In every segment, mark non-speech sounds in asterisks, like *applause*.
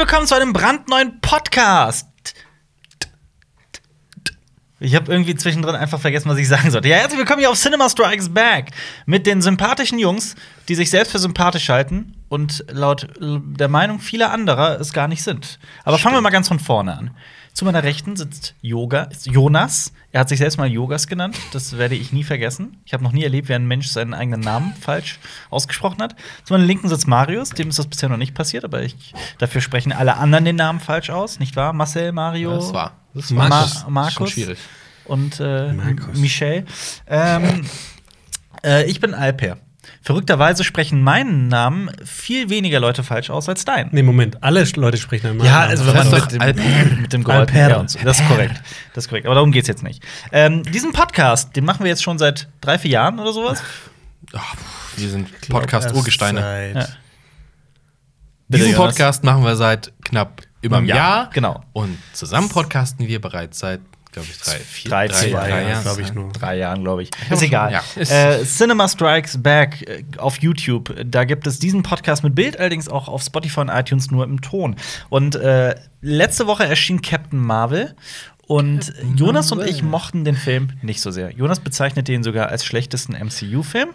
willkommen zu einem brandneuen Podcast. Ich habe irgendwie zwischendrin einfach vergessen, was ich sagen sollte. Ja, herzlich willkommen hier auf Cinema Strikes Back mit den sympathischen Jungs, die sich selbst für sympathisch halten und laut der Meinung vieler anderer es gar nicht sind. Aber fangen wir mal ganz von vorne an. Zu meiner Rechten sitzt Yoga, Jonas. Er hat sich selbst mal Yogas genannt. Das werde ich nie vergessen. Ich habe noch nie erlebt, wie ein Mensch seinen eigenen Namen falsch ausgesprochen hat. Zu meiner Linken sitzt Marius. Dem ist das bisher noch nicht passiert, aber ich, dafür sprechen alle anderen den Namen falsch aus, nicht wahr? Marcel, Mario, Das war. Das Ma Markus. Markus Schon schwierig. und äh. Michel. Ähm, äh, ich bin Alper. Verrückterweise sprechen meinen Namen viel weniger Leute falsch aus als deinen. Nee, Moment, alle Leute sprechen einmal. Ja, also wenn Das man mit doch dem, Alper. mit dem Alper. R und so. Das ist korrekt. Das ist korrekt. Aber darum geht's jetzt nicht. Ähm, diesen Podcast, den machen wir jetzt schon seit drei, vier Jahren oder sowas. Ach, wir sind Podcast-Urgesteine. seit- Ja. Diesen. Podcast machen wir seit knapp über einem Ja, Jahr. genau. Und zusammen podcasten wir bereits seit, glaube ich, drei, vier, Drei, drei, zwei drei Jahre, Jahren. glaube ich nur. Drei Jahren, glaube ich. Ist egal. ja. Äh, Cinema Strikes Back äh, auf YouTube. Da gibt es diesen Podcast mit Bild, allerdings auch auf Spotify und iTunes nur im Ton. Und äh, letzte Woche erschien Captain Marvel. Und Jonas und ich mochten den Film nicht so sehr. Jonas bezeichnete ihn sogar als schlechtesten MCU-Film.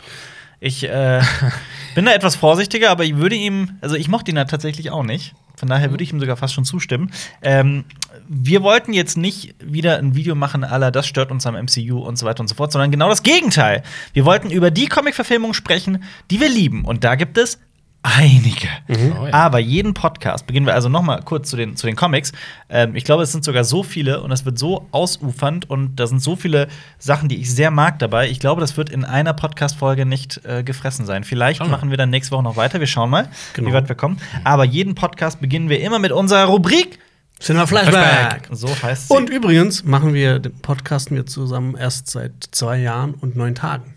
Ich äh, *laughs* bin da etwas vorsichtiger, aber ich würde ihm, also ich mochte ihn da tatsächlich auch nicht. Von daher würde ich ihm sogar fast schon zustimmen. Ähm, wir wollten jetzt nicht wieder ein Video machen, aller das stört uns am MCU und so weiter und so fort, sondern genau das Gegenteil. Wir wollten über die Comic-Verfilmungen sprechen, die wir lieben. Und da gibt es einige. Oh ja. Aber jeden Podcast, beginnen wir also noch mal kurz zu den, zu den Comics. Ähm, ich glaube, es sind sogar so viele und es wird so ausufernd und da sind so viele Sachen, die ich sehr mag dabei. Ich glaube, das wird in einer Podcast-Folge nicht äh, gefressen sein. Vielleicht wir. machen wir dann nächste Woche noch weiter. Wir schauen mal, Genau. wie weit wir kommen. Aber jeden Podcast beginnen wir immer mit unserer Rubrik. Cinema Flashback. So heißt sie. Und übrigens machen wir den podcasten wir zusammen erst seit zwei Jahren und neun Tagen.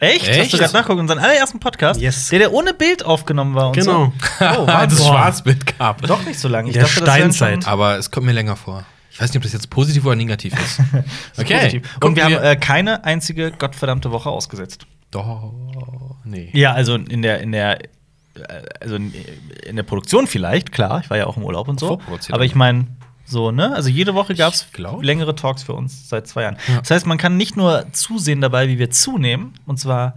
Echt? Hast Echt? du gerade nachgucken? Unseren allerersten Podcast, Yes. der, der ohne Bild aufgenommen war und Genau. so. Oh, *laughs* Als es. Schwarzbild gab. Doch nicht so lange. Ich Der dachte, Steinzeit. Aber es kommt mir länger vor. Ich weiß nicht, ob das jetzt positiv oder negativ ist. *laughs* Positiv. Und Gucken wir haben äh, keine einzige gottverdammte Woche ausgesetzt. Doch. Nee. Ja, also in der, in der, äh, also in, der Produktion vielleicht, klar, ich war ja auch im Urlaub und so. Aber ich meine, so, ne? Also jede Woche gab es längere Talks für uns seit zwei Jahren. Ja. Das heißt, man kann nicht nur zusehen dabei, wie wir zunehmen, und zwar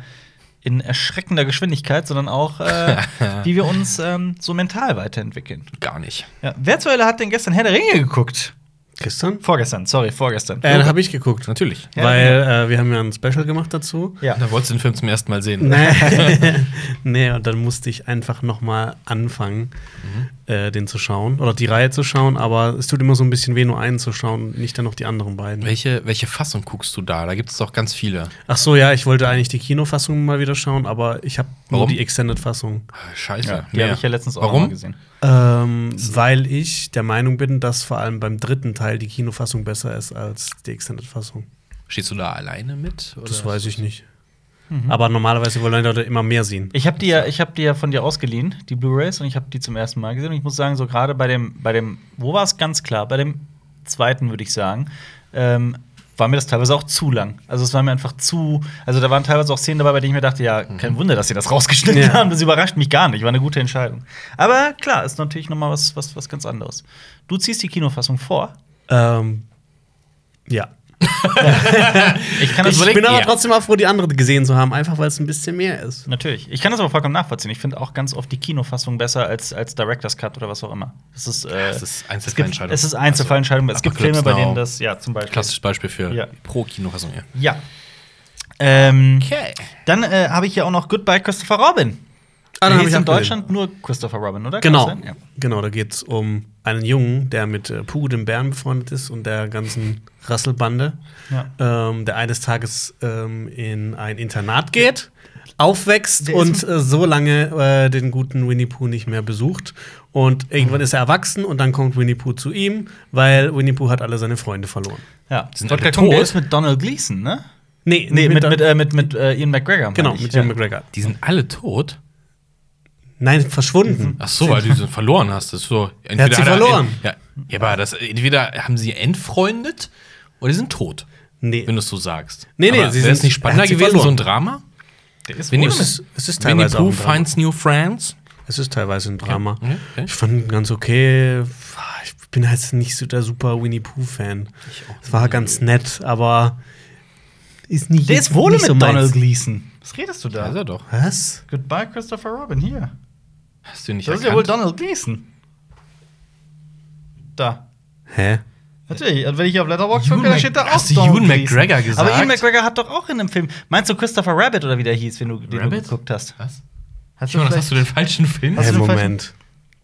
in erschreckender Geschwindigkeit, sondern auch, äh, *laughs* wie wir uns ähm, so mental weiterentwickeln. Gar nicht. Ja. Wer zur Hölle hat denn gestern Herr der Ringe geguckt? Gestern? Vorgestern, sorry, vorgestern. Äh, da habe ich geguckt. Natürlich. Ja, weil äh, wir haben ja ein Special gemacht dazu. ja. Da wolltest du den Film zum ersten Mal sehen. *laughs* Nee. *laughs* nee, und dann musste ich einfach noch mal anfangen, äh, den zu schauen. Oder die Reihe zu schauen. Aber es tut immer so ein bisschen weh, nur einen zu schauen, nicht dann noch die anderen beiden. Welche, welche Fassung guckst du da? Da gibt es doch ganz viele. Ach so, ja, ich wollte eigentlich die Kinofassung mal wieder schauen, aber ich habe nur Warum? die Extended-Fassung. Ah, Scheiße. Ja, die habe ich ja letztens auch Warum? mal gesehen. Ähm, weil ich der Meinung bin, dass vor allem beim dritten Teil die Kinofassung besser ist als die Extended-Fassung. Stehst du da alleine mit? Oder? Das weiß ich nicht. Aber normalerweise wollen Leute immer mehr sehen. Ich habe die, ja, ich hab die ja von dir ausgeliehen, die Blu-Rays, und ich habe die zum ersten Mal gesehen. Und ich muss sagen, so gerade bei dem, bei dem, wo war es ganz klar? Bei dem zweiten, würde ich sagen, ähm, war mir das teilweise auch zu lang. Also es war mir einfach zu, also da waren teilweise auch Szenen dabei, bei denen ich mir dachte, ja, kein Wunder, dass sie das rausgeschnitten Ja. haben. Das überrascht mich gar nicht. War eine gute Entscheidung. Aber klar, ist natürlich noch mal was, was, was ganz anderes. Du ziehst die Kinofassung vor. Ähm, ja. *laughs* Ich kann das Ich bin aber ja. trotzdem auch froh, die andere gesehen zu haben, einfach weil es ein bisschen mehr ist. Natürlich. Ich kann das aber vollkommen nachvollziehen. Ich finde auch ganz oft die Kinofassung besser als, als Director's Cut oder was auch immer. Das ist, äh, es ist es gibt, Einzelfallentscheidung. es ist Einzelfallentscheidung. es gibt Filme, bei denen das, ja, zum Beispiel. Klassisches Beispiel für Ja. Pro-Kinofassung, ja. Ja. Ähm, Okay. Dann äh, habe ich hier auch noch Goodbye Christopher Robin. Ah, hab hieß ich in auch gesehen. Deutschland nur Christopher Robin, oder? Kann Genau. Ja. Genau, da geht es um einen Jungen, der mit äh, Puh, dem Bären, befreundet ist und der ganzen Rasselbande, Ja. ähm, der eines Tages ähm, in ein Internat geht, aufwächst Der und äh, so lange äh, den guten Winnie Pooh nicht mehr besucht. Und irgendwann ist er erwachsen und dann kommt Winnie Pooh zu ihm, weil Winnie Pooh hat alle seine Freunde verloren. Ja. Sind Wollte alle gerade gucken, der tot? ist mit Donald Gleason, ne? Nee, Nee, mit, der- mit, äh, mit, mit äh, Ian McGregor. genau, ich. mit ja. Ian McGregor. Die sind alle tot? Nein, verschwunden. Ach so, weil du sie verloren hast. Das ist so. Entweder hat sie er- verloren. Ja, ja, aber das, entweder haben sie entfreundet oder die sind tot, Nee. wenn du es so sagst. Nee, nee, aber sie sind- nicht er spannender sie gewesen, verloren. so ein Drama? Der ist Winnie es es ist Winnie teilweise auch Pooh ein Drama. finds new friends? Es ist teilweise ein Drama. Ja, okay. Ich fand ihn ganz okay. Ich bin jetzt nicht so der super Winnie Pooh-Fan. Es war ganz nett, aber ist nicht. Der ist wohl nicht mit so. Donald Gleason. Was redest du Da da? ist er doch. Was? Goodbye, Christopher Robin, hier. Hast du ihn nicht Das ist ja wohl erkannt? Donald Gleason. Da. Hä? Natürlich, und wenn ich auf Letterboxd gucke, da Mc- steht da auch hast du Donald Ewan Gleason. McGregor gesagt? Aber Ewan McGregor hat doch auch in einem Film. Meinst du Christopher Rabbit oder wie der hieß, wenn du den du Rabbit? geguckt hast? Was? Hast Jonas, vielleicht- hast du den falschen Film? Hast Hä, du den Moment.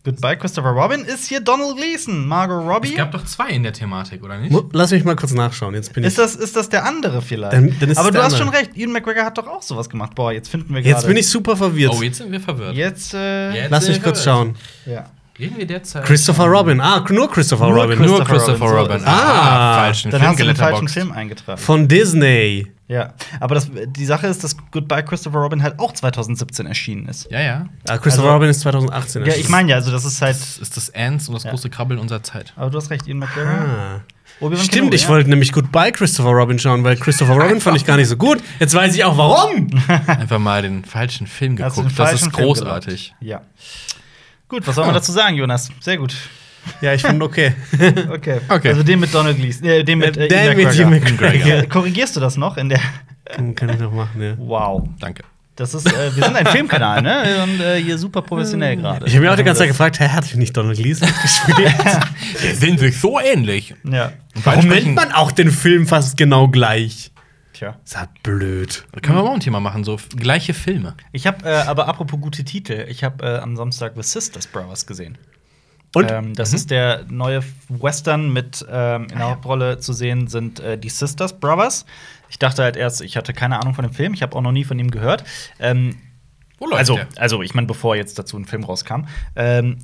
Goodbye, Christopher Robin ist hier Donald Gleason. Margot Robbie. Es gab doch zwei in der Thematik, oder nicht? Lass mich mal kurz nachschauen. Jetzt bin ich. Ist das, ist das der andere vielleicht? Dann- dann ist Aber du hast schon recht. Ewan McGregor hat doch auch sowas gemacht. Boah, jetzt finden wir gerade. Jetzt bin ich super verwirrt. Oh, jetzt sind wir verwirrt. Jetzt, äh, Jetzt Lass mich kurz verwirrt. schauen. ja. Reden wir derzeit. Christopher Robin. Ah, nur Christopher Nur Robin. Nur Christopher Christopher Robin, Robin. so Ah, falschen Dann Film hast du den falschen. Film eingetragen. Von Disney. Ja. Aber das, die Sache ist, dass Goodbye, Christopher Robin halt auch 2017 erschienen ist. Ja, ja. Ah, Christopher Also- Robin ist 2018 Ja, ich meine ja, also das ist halt. Das ist das Ants und das Ja. große Krabbeln unserer Zeit. Aber du hast recht, Ian McGregor. Ah. Obi-Wan Stimmt, Kenobi, ich ja. wollte nämlich Goodbye Christopher Robin schauen, weil Christopher Robin fand ich gar nicht so gut. Jetzt weiß ich auch warum. *laughs* Einfach mal den falschen Film geguckt. den Das ist falschen großartig. Ja. Gut, was soll man dazu sagen, Jonas? Sehr gut. Ja, ich fand okay. *laughs* Okay. Okay. Also den mit Donald Gleason, äh, den mit äh, Den Ian mit Ian McGregor. Korrigierst du das noch in der *laughs* kann, kann ich noch machen, ja. Wow. Danke. Das ist, äh, wir sind ein Filmkanal, ne? Und äh, hier super professionell gerade. Ich habe mir auch die ganze Zeit gefragt, hä, hatte ich nicht Donald Gleason *laughs* gespielt? Die sind sich so ähnlich. Ja. Warum nennt man auch den Film fast genau gleich? Tja. Ist halt blöd. Da können wir mal ein Thema machen, so gleiche Filme. Ich habe äh, aber apropos gute Titel, ich habe äh, am Samstag The Sisters Brothers gesehen. Und? Ähm, das ist der neue Western mit ähm, in der Hauptrolle zu sehen sind äh, die Sisters Brothers. Ich dachte halt erst, ich hatte keine Ahnung von dem Film, ich habe auch noch nie von ihm gehört. Ähm, Wo läuft also, der? also ich meine, bevor jetzt dazu ein Film rauskam. Ähm,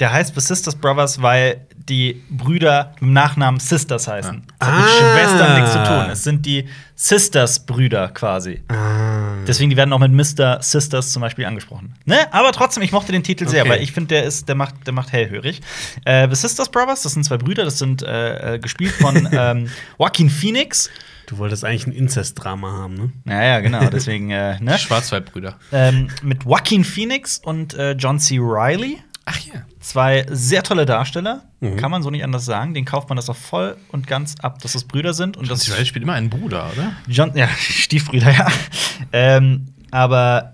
der heißt The Sisters Brothers, weil die Brüder mit dem Nachnamen Sisters heißen. Das hat mit Ah. Schwestern nichts zu tun. Es sind die Sisters-Brüder quasi. Ah. Deswegen, die werden auch mit Mr. Sisters zum Beispiel angesprochen. Ne? Aber trotzdem, ich mochte den Titel sehr, Okay. weil ich finde, der ist, der macht, der macht hellhörig. Äh, The Sisters Brothers, das sind zwei Brüder, das sind äh, äh, gespielt von *laughs* ähm, Joaquin Phoenix. Du wolltest eigentlich ein Inzestdrama haben, ne? Ja, ja, genau, deswegen, äh, ne? Schwarzwaldbrüder. ähm, mit Joaquin Phoenix und äh, John C. Reilly. Ach ja. Zwei sehr tolle Darsteller, Mhm. kann man so nicht anders sagen. Den kauft man das auch voll und ganz ab, dass es Brüder sind. Und das Das spielt immer einen Bruder, oder? John, ja, *laughs* Stiefbrüder, ja. ähm, aber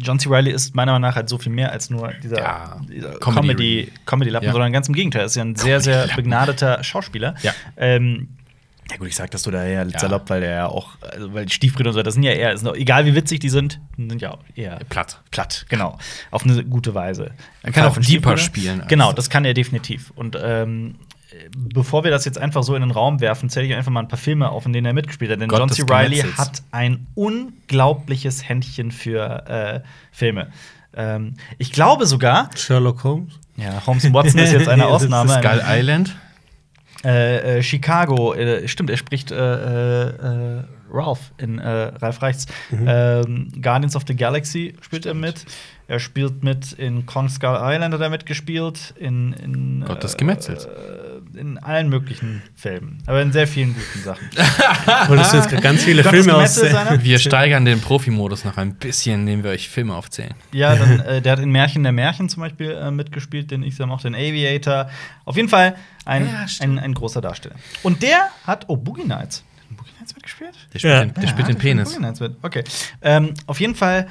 John C. Reilly ist meiner Meinung nach halt so viel mehr als nur dieser, Ja, dieser Comedy- Comedy, Comedy-Lappen, Ja. sondern ganz im Gegenteil. Er ist ja ein sehr, sehr begnadeter Schauspieler. Ja. Ähm, ja gut, ich sag das so daher salopp, weil der ja auch, also, weil die Stiefbrüder und so, das sind ja eher, sind auch, egal wie witzig die sind, sind ja auch eher Platt. platt, genau. Auf eine gute Weise. Er kann auch Von deeper spielen Genau, das. kann er definitiv. Und ähm, bevor wir das jetzt einfach so in den Raum werfen, zähle ich einfach mal ein paar Filme auf, in denen er mitgespielt hat. Denn Gott John C. Reilly Gemetzels. hat ein unglaubliches Händchen für äh, Filme. Ähm, ich glaube sogar, Sherlock Holmes? ja, Holmes und Watson ist jetzt eine *laughs* Das ist Ausnahme. Skull Island. Äh, äh, Chicago, äh, stimmt, er spricht äh, äh, Ralph in äh, Ralph Reichts. Ähm, Guardians of the Galaxy spielt er mit. Er spielt mit in Kong Skull Island hat er mitgespielt. In, in, Gott des Gemetzels. Äh, in allen möglichen Filmen. Aber in sehr vielen guten Sachen. *laughs* Wolltest du jetzt gerade ganz viele Filme aus. Gemetzels einer? Wir steigern den Profimodus noch ein bisschen, indem wir euch Filme aufzählen. Ja, *laughs* dann, äh, der hat in Märchen der Märchen zum Beispiel äh, mitgespielt, den ich sehr mochte, den Aviator. Auf jeden Fall ein, Ja, ein, ein großer Darsteller. Und der hat, oh, Boogie Nights. Hat Boogie Nights mitgespielt? Der spielt Ja. den, der Ja, spielt den Penis. Boogie Nights mit. Okay. Ähm, auf jeden Fall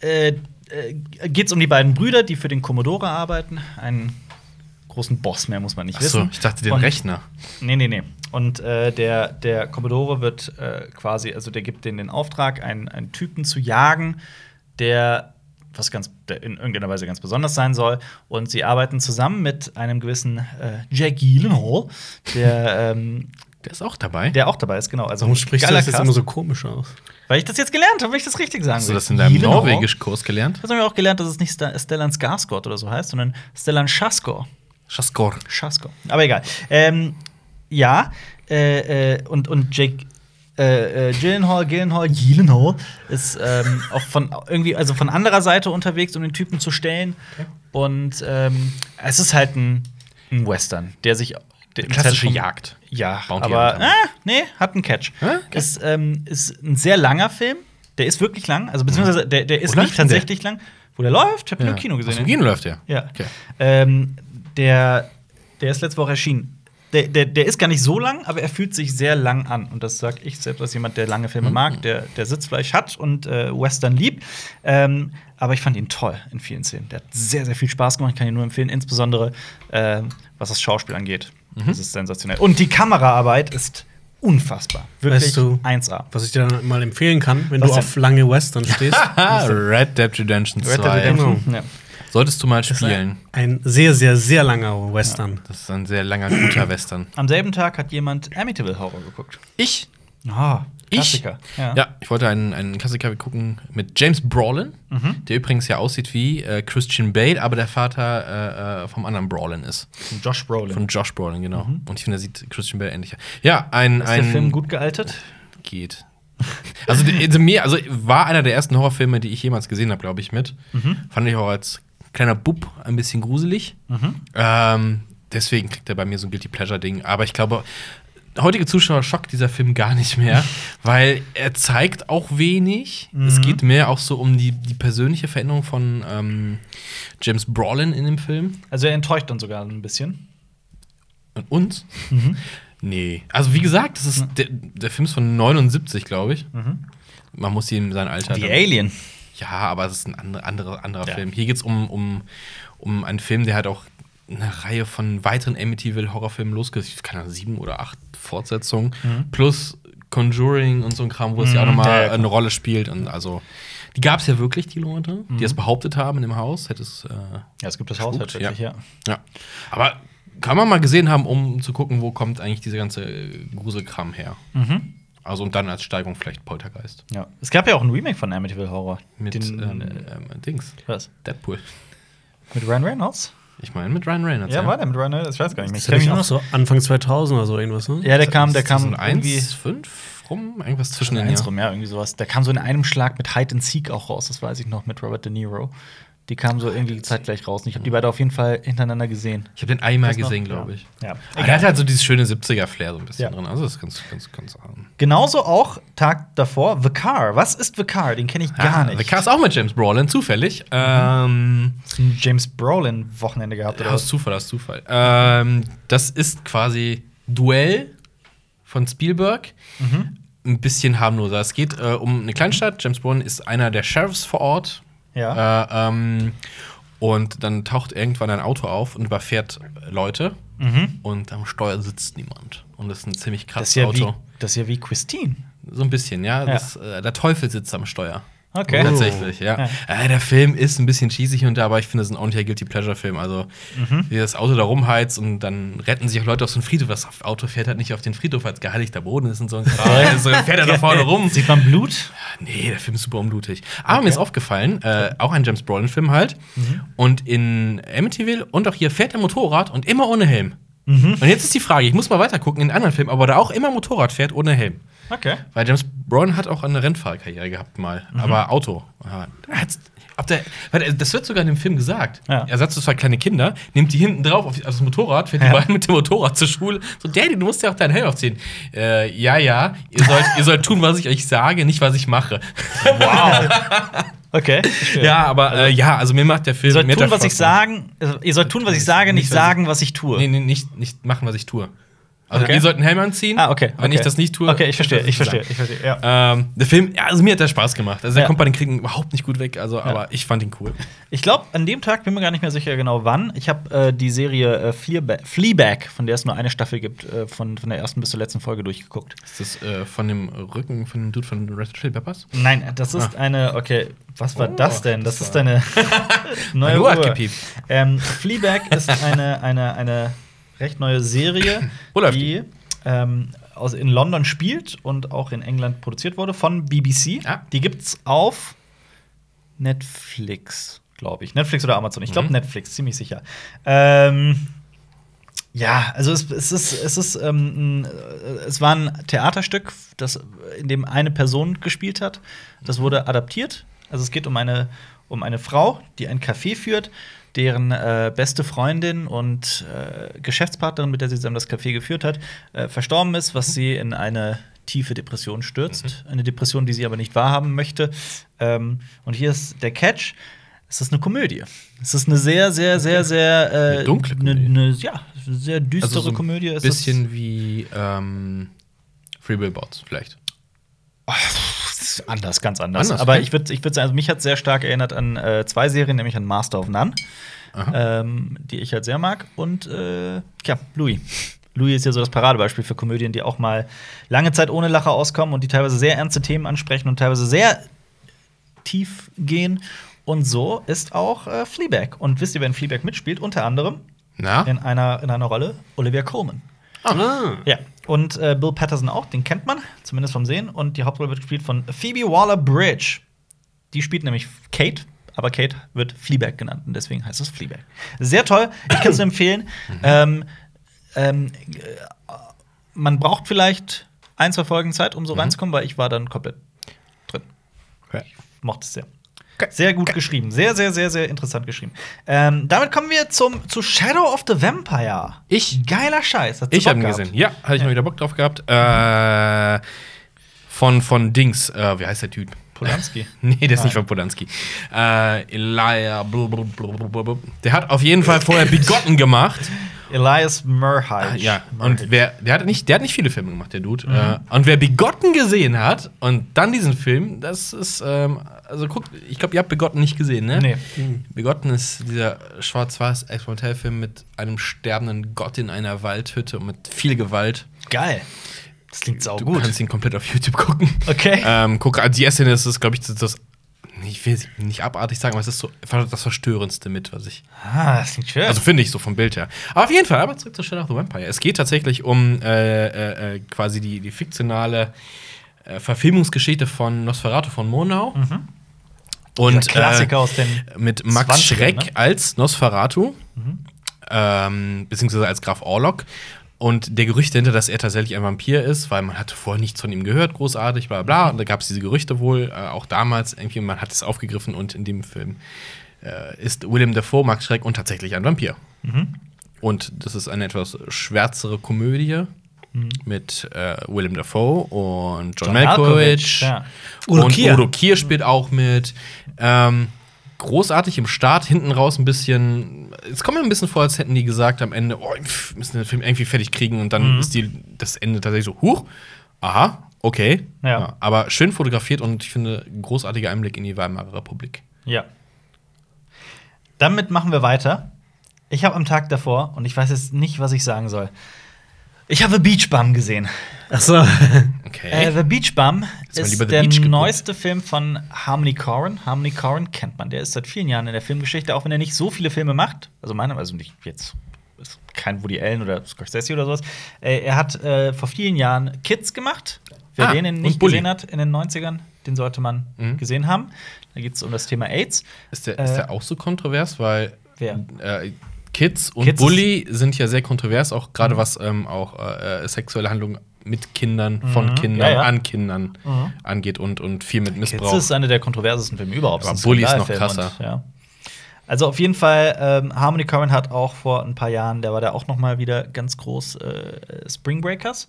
äh, äh, geht es um die beiden Brüder, die für den Commodore arbeiten. Einen großen Boss mehr muss man nicht Achso, wissen. ich dachte den Und- Rechner. Nee, nee, nee. Und äh, der, der Commodore wird äh, quasi, also der gibt denen den Auftrag, einen, einen Typen zu jagen, der was ganz der in irgendeiner Weise ganz besonders sein soll. Und sie arbeiten zusammen mit einem gewissen äh, Jack Gyllenhaal, der, ähm, Der ist auch dabei. der auch dabei ist, genau. Also Warum sprichst du das jetzt immer so komisch aus? Weil ich das jetzt gelernt habe, wenn ich das richtig sagen Hast du will. das in deinem. Norwegisch-Kurs gelernt? Das haben wir auch gelernt, dass es nicht Stellan Skarsgård oder so heißt, sondern Stellan Skarsgård. Schaskor. Schasko. Aber egal. Ähm, ja, äh, äh, und, und Jake äh, äh, Gyllenhaal, Gyllenhaal, Gyllenhaal ist ähm, auch von irgendwie, also von anderer Seite unterwegs, um den Typen zu stellen. Und ähm, es ist halt ein, ein Western, der sich der Klassische Zentrum- Jagd. Ja, Bounty aber äh, nee, hat einen Catch. Okay. Ist, ähm, ist ein sehr langer Film. Der ist wirklich lang, also beziehungsweise der, der ist Wo nicht denn der? tatsächlich lang. Wo der läuft? Ich hab Ja. im Kino gesehen. Im Kino läuft der. Ja. Okay. Ähm, der, der ist letzte Woche erschienen. Der, der, der ist gar nicht so lang, aber er fühlt sich sehr lang an. Und das sag ich selbst als jemand, der lange Filme mag, der, der Sitzfleisch hat und äh, Western liebt. Ähm, aber ich fand ihn toll in vielen Szenen. Der hat sehr, sehr viel Spaß gemacht. Ich kann ihn nur empfehlen, insbesondere ähm, was das Schauspiel angeht. Das ist sensationell. Und die Kameraarbeit ist unfassbar. Wirklich Weißt du- 1A. Was ich dir dann mal empfehlen kann, wenn Was du denn? auf lange Western stehst. *laughs* Red Dead Redemption 2. Red Dead Redemption. Genau. Ja. Solltest du mal spielen. ein sehr, sehr, sehr langer Western. Das ist ein sehr langer, guter *clears throat* Western. Am selben Tag hat jemand Amityville Horror geguckt. Ich? Ah, Ich? Klassiker. Ja. ich wollte einen, einen Klassiker gucken mit James Brolin, Mhm. der übrigens ja aussieht wie äh, Christian Bale, aber der Vater äh, äh, vom anderen Brolin ist. Von Josh Brolin. Von Josh Brolin, genau. Und ich finde, er sieht Christian Bale ähnlicher. Ja, ein. ist ein der Film gut gealtert? geht. Also, also mir, also war einer der ersten Horrorfilme, die ich jemals gesehen habe, glaube ich, mit. Fand ich auch als kleiner Bub ein bisschen gruselig. Ähm, deswegen kriegt er bei mir so ein Guilty Pleasure-Ding. Aber ich glaube, heutige Zuschauer schockt dieser Film gar nicht mehr, *laughs* weil er zeigt auch wenig. Es geht mehr auch so um die, die persönliche Veränderung von ähm, James Brolin in dem Film. Also er enttäuscht dann sogar ein bisschen. Und uns? Nee. Also, wie gesagt, das ist, der, der Film ist von 79, glaube ich. Man muss ihm sein Alter. Wie Alien. Ja, aber es ist ein andere, andere, anderer Ja. Film. Hier geht es um, um, um einen Film, der hat auch eine Reihe von weiteren Amityville-Horrorfilmen losgesetzt. Keine Ahnung, sieben oder acht Fortsetzungen. Plus Conjuring und so ein Kram, wo es ja auch Mhm, nochmal ja, ja, eine Rolle spielt. Und also, die gab es ja wirklich, die Leute, Mhm. die es behauptet haben in dem Haus. Hätte es. Äh, Ja, es gibt das Haus Spukt, tatsächlich, ja. ja. Aber kann man mal gesehen haben, um zu gucken, wo kommt eigentlich dieser ganze Gruselkram her. Mhm. Also und dann als Steigerung vielleicht Poltergeist. ja. Es gab ja auch ein Remake von Amityville Horror. Mit Den, ähm, äh, ähm, Dings. was? Deadpool. Mit Ryan Reynolds? Ich meine mit Ryan Reynolds. Ja, war der mit Ryan Reynolds? Ich weiß gar nicht mehr. Ich das mich nicht nur auch so Anfang 2000 oder so irgendwas, ne? Ja, der kam, der kam 1, 5 rum, irgendwas zwischen den eins Jahren. rum, ja, irgendwie sowas. Der kam so in einem Schlag mit Hide and Seek auch raus, das weiß ich noch, mit Robert De Niro. Die kamen so irgendwie zeitgleich raus. Und ich habe die beide auf jeden Fall hintereinander gesehen. Ich habe den einmal du gesehen, glaube ich. Ja. Aber der hat halt so dieses schöne 70er-Flair so ein bisschen Ja. drin. Also das ist ganz, ganz, ganz. ähm, Genauso auch Tag davor, The Car. Was ist The Car? Den kenne ich gar Ah, nicht. Mhm. The Cast auch mit James Brolin, zufällig. Ähm, Hast du ein James Brolin-Wochenende gehabt, oder aus? Zufall, aus Zufall. Ähm, das ist quasi Duell von Spielberg. Mhm. Ein bisschen harmloser. Es geht äh, um eine Kleinstadt. James Brolin ist einer der Sheriffs vor Ort. Ja. Äh, ähm, und dann taucht irgendwann ein Auto auf und überfährt Leute. Mhm. Und am Steuer sitzt niemand. Und das ist ein ziemlich Das krasses ist, ja wie, Auto. das ist ja wie Christine. So ein bisschen, ja. Ja. Das, äh, der Teufel sitzt am Steuer. Okay. Tatsächlich, ja. Ja. Äh, der Film ist ein bisschen cheesy und da, aber ich finde, es ist ein ordentlicher Guilty Pleasure-Film. Also, Mhm. wie das Auto da rumheizt und dann retten sich auch Leute aus dem Friedhof. Das Auto fährt halt nicht auf den Friedhof, als geheiligter Boden ist und so ein Kram. Also, fährt er da vorne rum. Sieht man Blut? Nee, der Film ist super unblutig. Aber Okay. mir ist aufgefallen, äh, auch ein James Brolin-Film halt. Mhm. Und in Amityville und auch hier fährt er Motorrad und immer ohne Helm. Mhm. Und jetzt ist die Frage, ich muss mal weiter gucken in anderen Filmen, aber da auch immer Motorrad fährt ohne Helm. Okay. Weil James Brolin hat auch eine Rennfahrerkarriere gehabt mal, Mhm. aber Auto. Er hat's- ob der, weil das wird sogar in dem Film gesagt. Ja. Er sagt so zwei kleine Kinder, nimmt die hinten drauf auf, das Motorrad, fährt Ja. die beiden mit dem Motorrad zur Schule. So, Daddy, du musst ja auch deinen Helm aufziehen. Äh, ja, ja, ihr sollt, ihr sollt tun, was ich euch sage, nicht was ich mache. Wow. *laughs* Okay. verstehe. Ja, aber äh, ja, also mir macht der Film. Ihr sollt tun, was ich sagen. also, Ihr sollt tun, was ich sage, nicht Nicht, sagen, was ich tue. Nee, nee, nicht, nicht machen, was ich tue. Also Okay. ihr sollt einen Helm anziehen. Ah, okay. Wenn okay. ich das nicht tue. Okay, ich verstehe, ich verstehe, ich verstehe. Ja. Ähm, der Film, ja, also mir hat der Spaß gemacht. Also Ja. kommt bei den Kriegen überhaupt nicht gut weg, also, aber ich fand ihn cool. Ich glaube, an dem Tag bin mir gar nicht mehr sicher genau wann. Ich habe äh, die Serie äh, Fleabag, Fleabag, von der es nur eine Staffel gibt, äh, von, von der ersten bis zur letzten Folge durchgeguckt. Ist das äh, von dem Rücken von dem Dude von Red Hot Chili Peppers? Nein, das ist eine. Okay, was war Oh, das denn? Das, das ist deine *laughs* *laughs* neue Uhr hat gepiept. Ähm, Fleabag ist eine, eine, eine recht neue Serie, *laughs* die ähm, aus, in London spielt und auch in England produziert wurde von BBC. Ah. Die gibt's auf Netflix, glaube ich. Netflix oder Amazon. Ich glaube Mhm. Netflix, ziemlich sicher. Ähm, ja, also es, es ist, es ist, ähm, äh, es war ein Theaterstück, das in dem eine Person gespielt hat. Das wurde adaptiert. Also es geht um eine, um eine Frau, die ein Café führt, deren äh, beste Freundin und äh, Geschäftspartnerin, mit der sie zusammen das Café geführt hat, äh, verstorben ist, was sie in eine tiefe Depression stürzt. Eine Depression, die sie aber nicht wahrhaben möchte. Ähm, und hier ist der Catch. Es ist eine Komödie. Es ist eine sehr, sehr, sehr, sehr äh, Eine dunkle Eine, Komödie. eine, ja, sehr düstere Also so ein Komödie. Es bisschen wie ähm, Free Billboards vielleicht. Anders, ganz anders. Anders, Aber okay. ich würde ich würd sagen, also mich hat sehr stark erinnert an äh, zwei Serien, nämlich an Master of None, ähm, die ich halt sehr mag. Und äh, ja, Louis. Louis ist ja so das Paradebeispiel für Komödien, die auch mal lange Zeit ohne Lacher auskommen und die teilweise sehr ernste Themen ansprechen und teilweise sehr tief gehen. Und so ist auch äh, Fleabag. Und wisst ihr, wer in Fleabag mitspielt? Unter anderem Na? in einer, in einer Rolle Olivia Colman. Ah. Ja, und äh, Bill Patterson auch, den kennt man, zumindest vom Sehen. Und die Hauptrolle wird gespielt von Phoebe Waller-Bridge. Die spielt nämlich Kate, aber Kate wird Fleabag genannt und deswegen heißt es Fleabag. Sehr toll, ich kann es empfehlen. ähm, ähm, äh, man braucht vielleicht ein, zwei Folgen Zeit, um so reinzukommen, weil ich war dann komplett drin. Okay. Mochte es sehr. Sehr gut geschrieben. Sehr, sehr, sehr, sehr interessant geschrieben. Ähm, damit kommen wir zum, zu Shadow of the Vampire. Ich- Geiler Scheiß. Hast du Ich habe ihn gehabt? gesehen. Ja, hatte ich mal wieder Bock drauf gehabt. Äh, von, von Dings. Äh, wie heißt der Typ? Polanski. *laughs* Nee, der ist Nein. nicht von Polanski. Äh, Elia. blablabla. Der hat auf jeden Fall vorher Bigotten gemacht. Elias Murhage. Ja, und wer, der hat nicht, der hat nicht viele Filme gemacht, der Dude. Äh, und wer Bigotten gesehen hat und dann diesen Film, das ist, ähm, also guckt, ich glaube, ihr habt Bigotten nicht gesehen, ne? Nee. Bigotten ist dieser schwarz-weiß Experimentellfilm mit einem sterbenden Gott in einer Waldhütte und mit viel Gewalt. Geil. Das klingt sau Du kannst ihn komplett auf YouTube gucken. Okay. Ähm, guck, also die erste Szene ist, glaube ich, das, ich will nicht abartig sagen, aber es ist so das Verstörendste mit, was ich Ah, das klingt schön. also finde ich so vom Bild her. Aber auf jeden Fall, aber zurück zur Shadow of the Vampire. Es geht tatsächlich um äh, äh, äh, quasi die, die fiktionale äh, Verfilmungsgeschichte von Nosferatu von Monau. Und Mhm. Dieser Klassiker äh, aus den mit Max 20ern, Schreck ne? Mhm. als Nosferatu, ähm, beziehungsweise als Graf Orlok. Und der Gerücht dahinter, dass er tatsächlich ein Vampir ist, weil man hatte vorher nichts von ihm gehört, großartig, bla bla. Und da gab es diese Gerüchte wohl, äh, auch damals, irgendwie, man hat es aufgegriffen und in dem Film äh, ist Willem Dafoe, Max Schreck und tatsächlich ein Vampir. Mhm. Und das ist eine etwas schwärzere Komödie mit äh, Willem Dafoe und John, John Malkovich. Malkovich, ja. Udo und Kier. Udo Kier spielt auch mit. Ähm, großartig im Start, hinten raus ein bisschen. Es kommt mir ein bisschen vor, als hätten die gesagt am Ende, oh, müssen den Film irgendwie fertig kriegen und dann ist die, das Ende tatsächlich so, huch, aha, okay. Ja. aber schön fotografiert und ich finde, großartiger Einblick in die Weimarer Republik. Ja. Damit machen wir weiter. Ich habe am Tag davor, und ich weiß jetzt nicht, was ich sagen soll. Ich habe Beach Bum gesehen. Achso. *laughs* Okay. Äh, The Beach Bum ist der Beach neueste Film von Harmony Korine. Harmony Korine kennt man. Der ist seit vielen Jahren in der Filmgeschichte, auch wenn er nicht so viele Filme macht. Also meine, also nicht jetzt ist kein Woody Allen oder Scorsese oder sowas. Äh, er hat äh, vor vielen Jahren Kids gemacht. Wer Ah, den nicht gesehen hat in den 90ern, den sollte man Mhm. gesehen haben. Da geht es um das Thema AIDS. ist, der, ist äh, der auch so kontrovers? Weil Wer? äh, Kids und Kids Bully sind ja sehr kontrovers, auch gerade was ähm, auch äh, sexuelle Handlungen mit Kindern, von Mhm. Kindern, Ja, ja. an Kindern Mhm. angeht und, und viel mit Kids Missbrauch. ist einer der kontroversesten Filme überhaupt. Aber Bully ist noch krasser. Und, ja. Also auf jeden Fall, ähm, Harmony Korine hat auch vor ein paar Jahren, der war da auch noch mal wieder ganz groß, äh, Spring Breakers.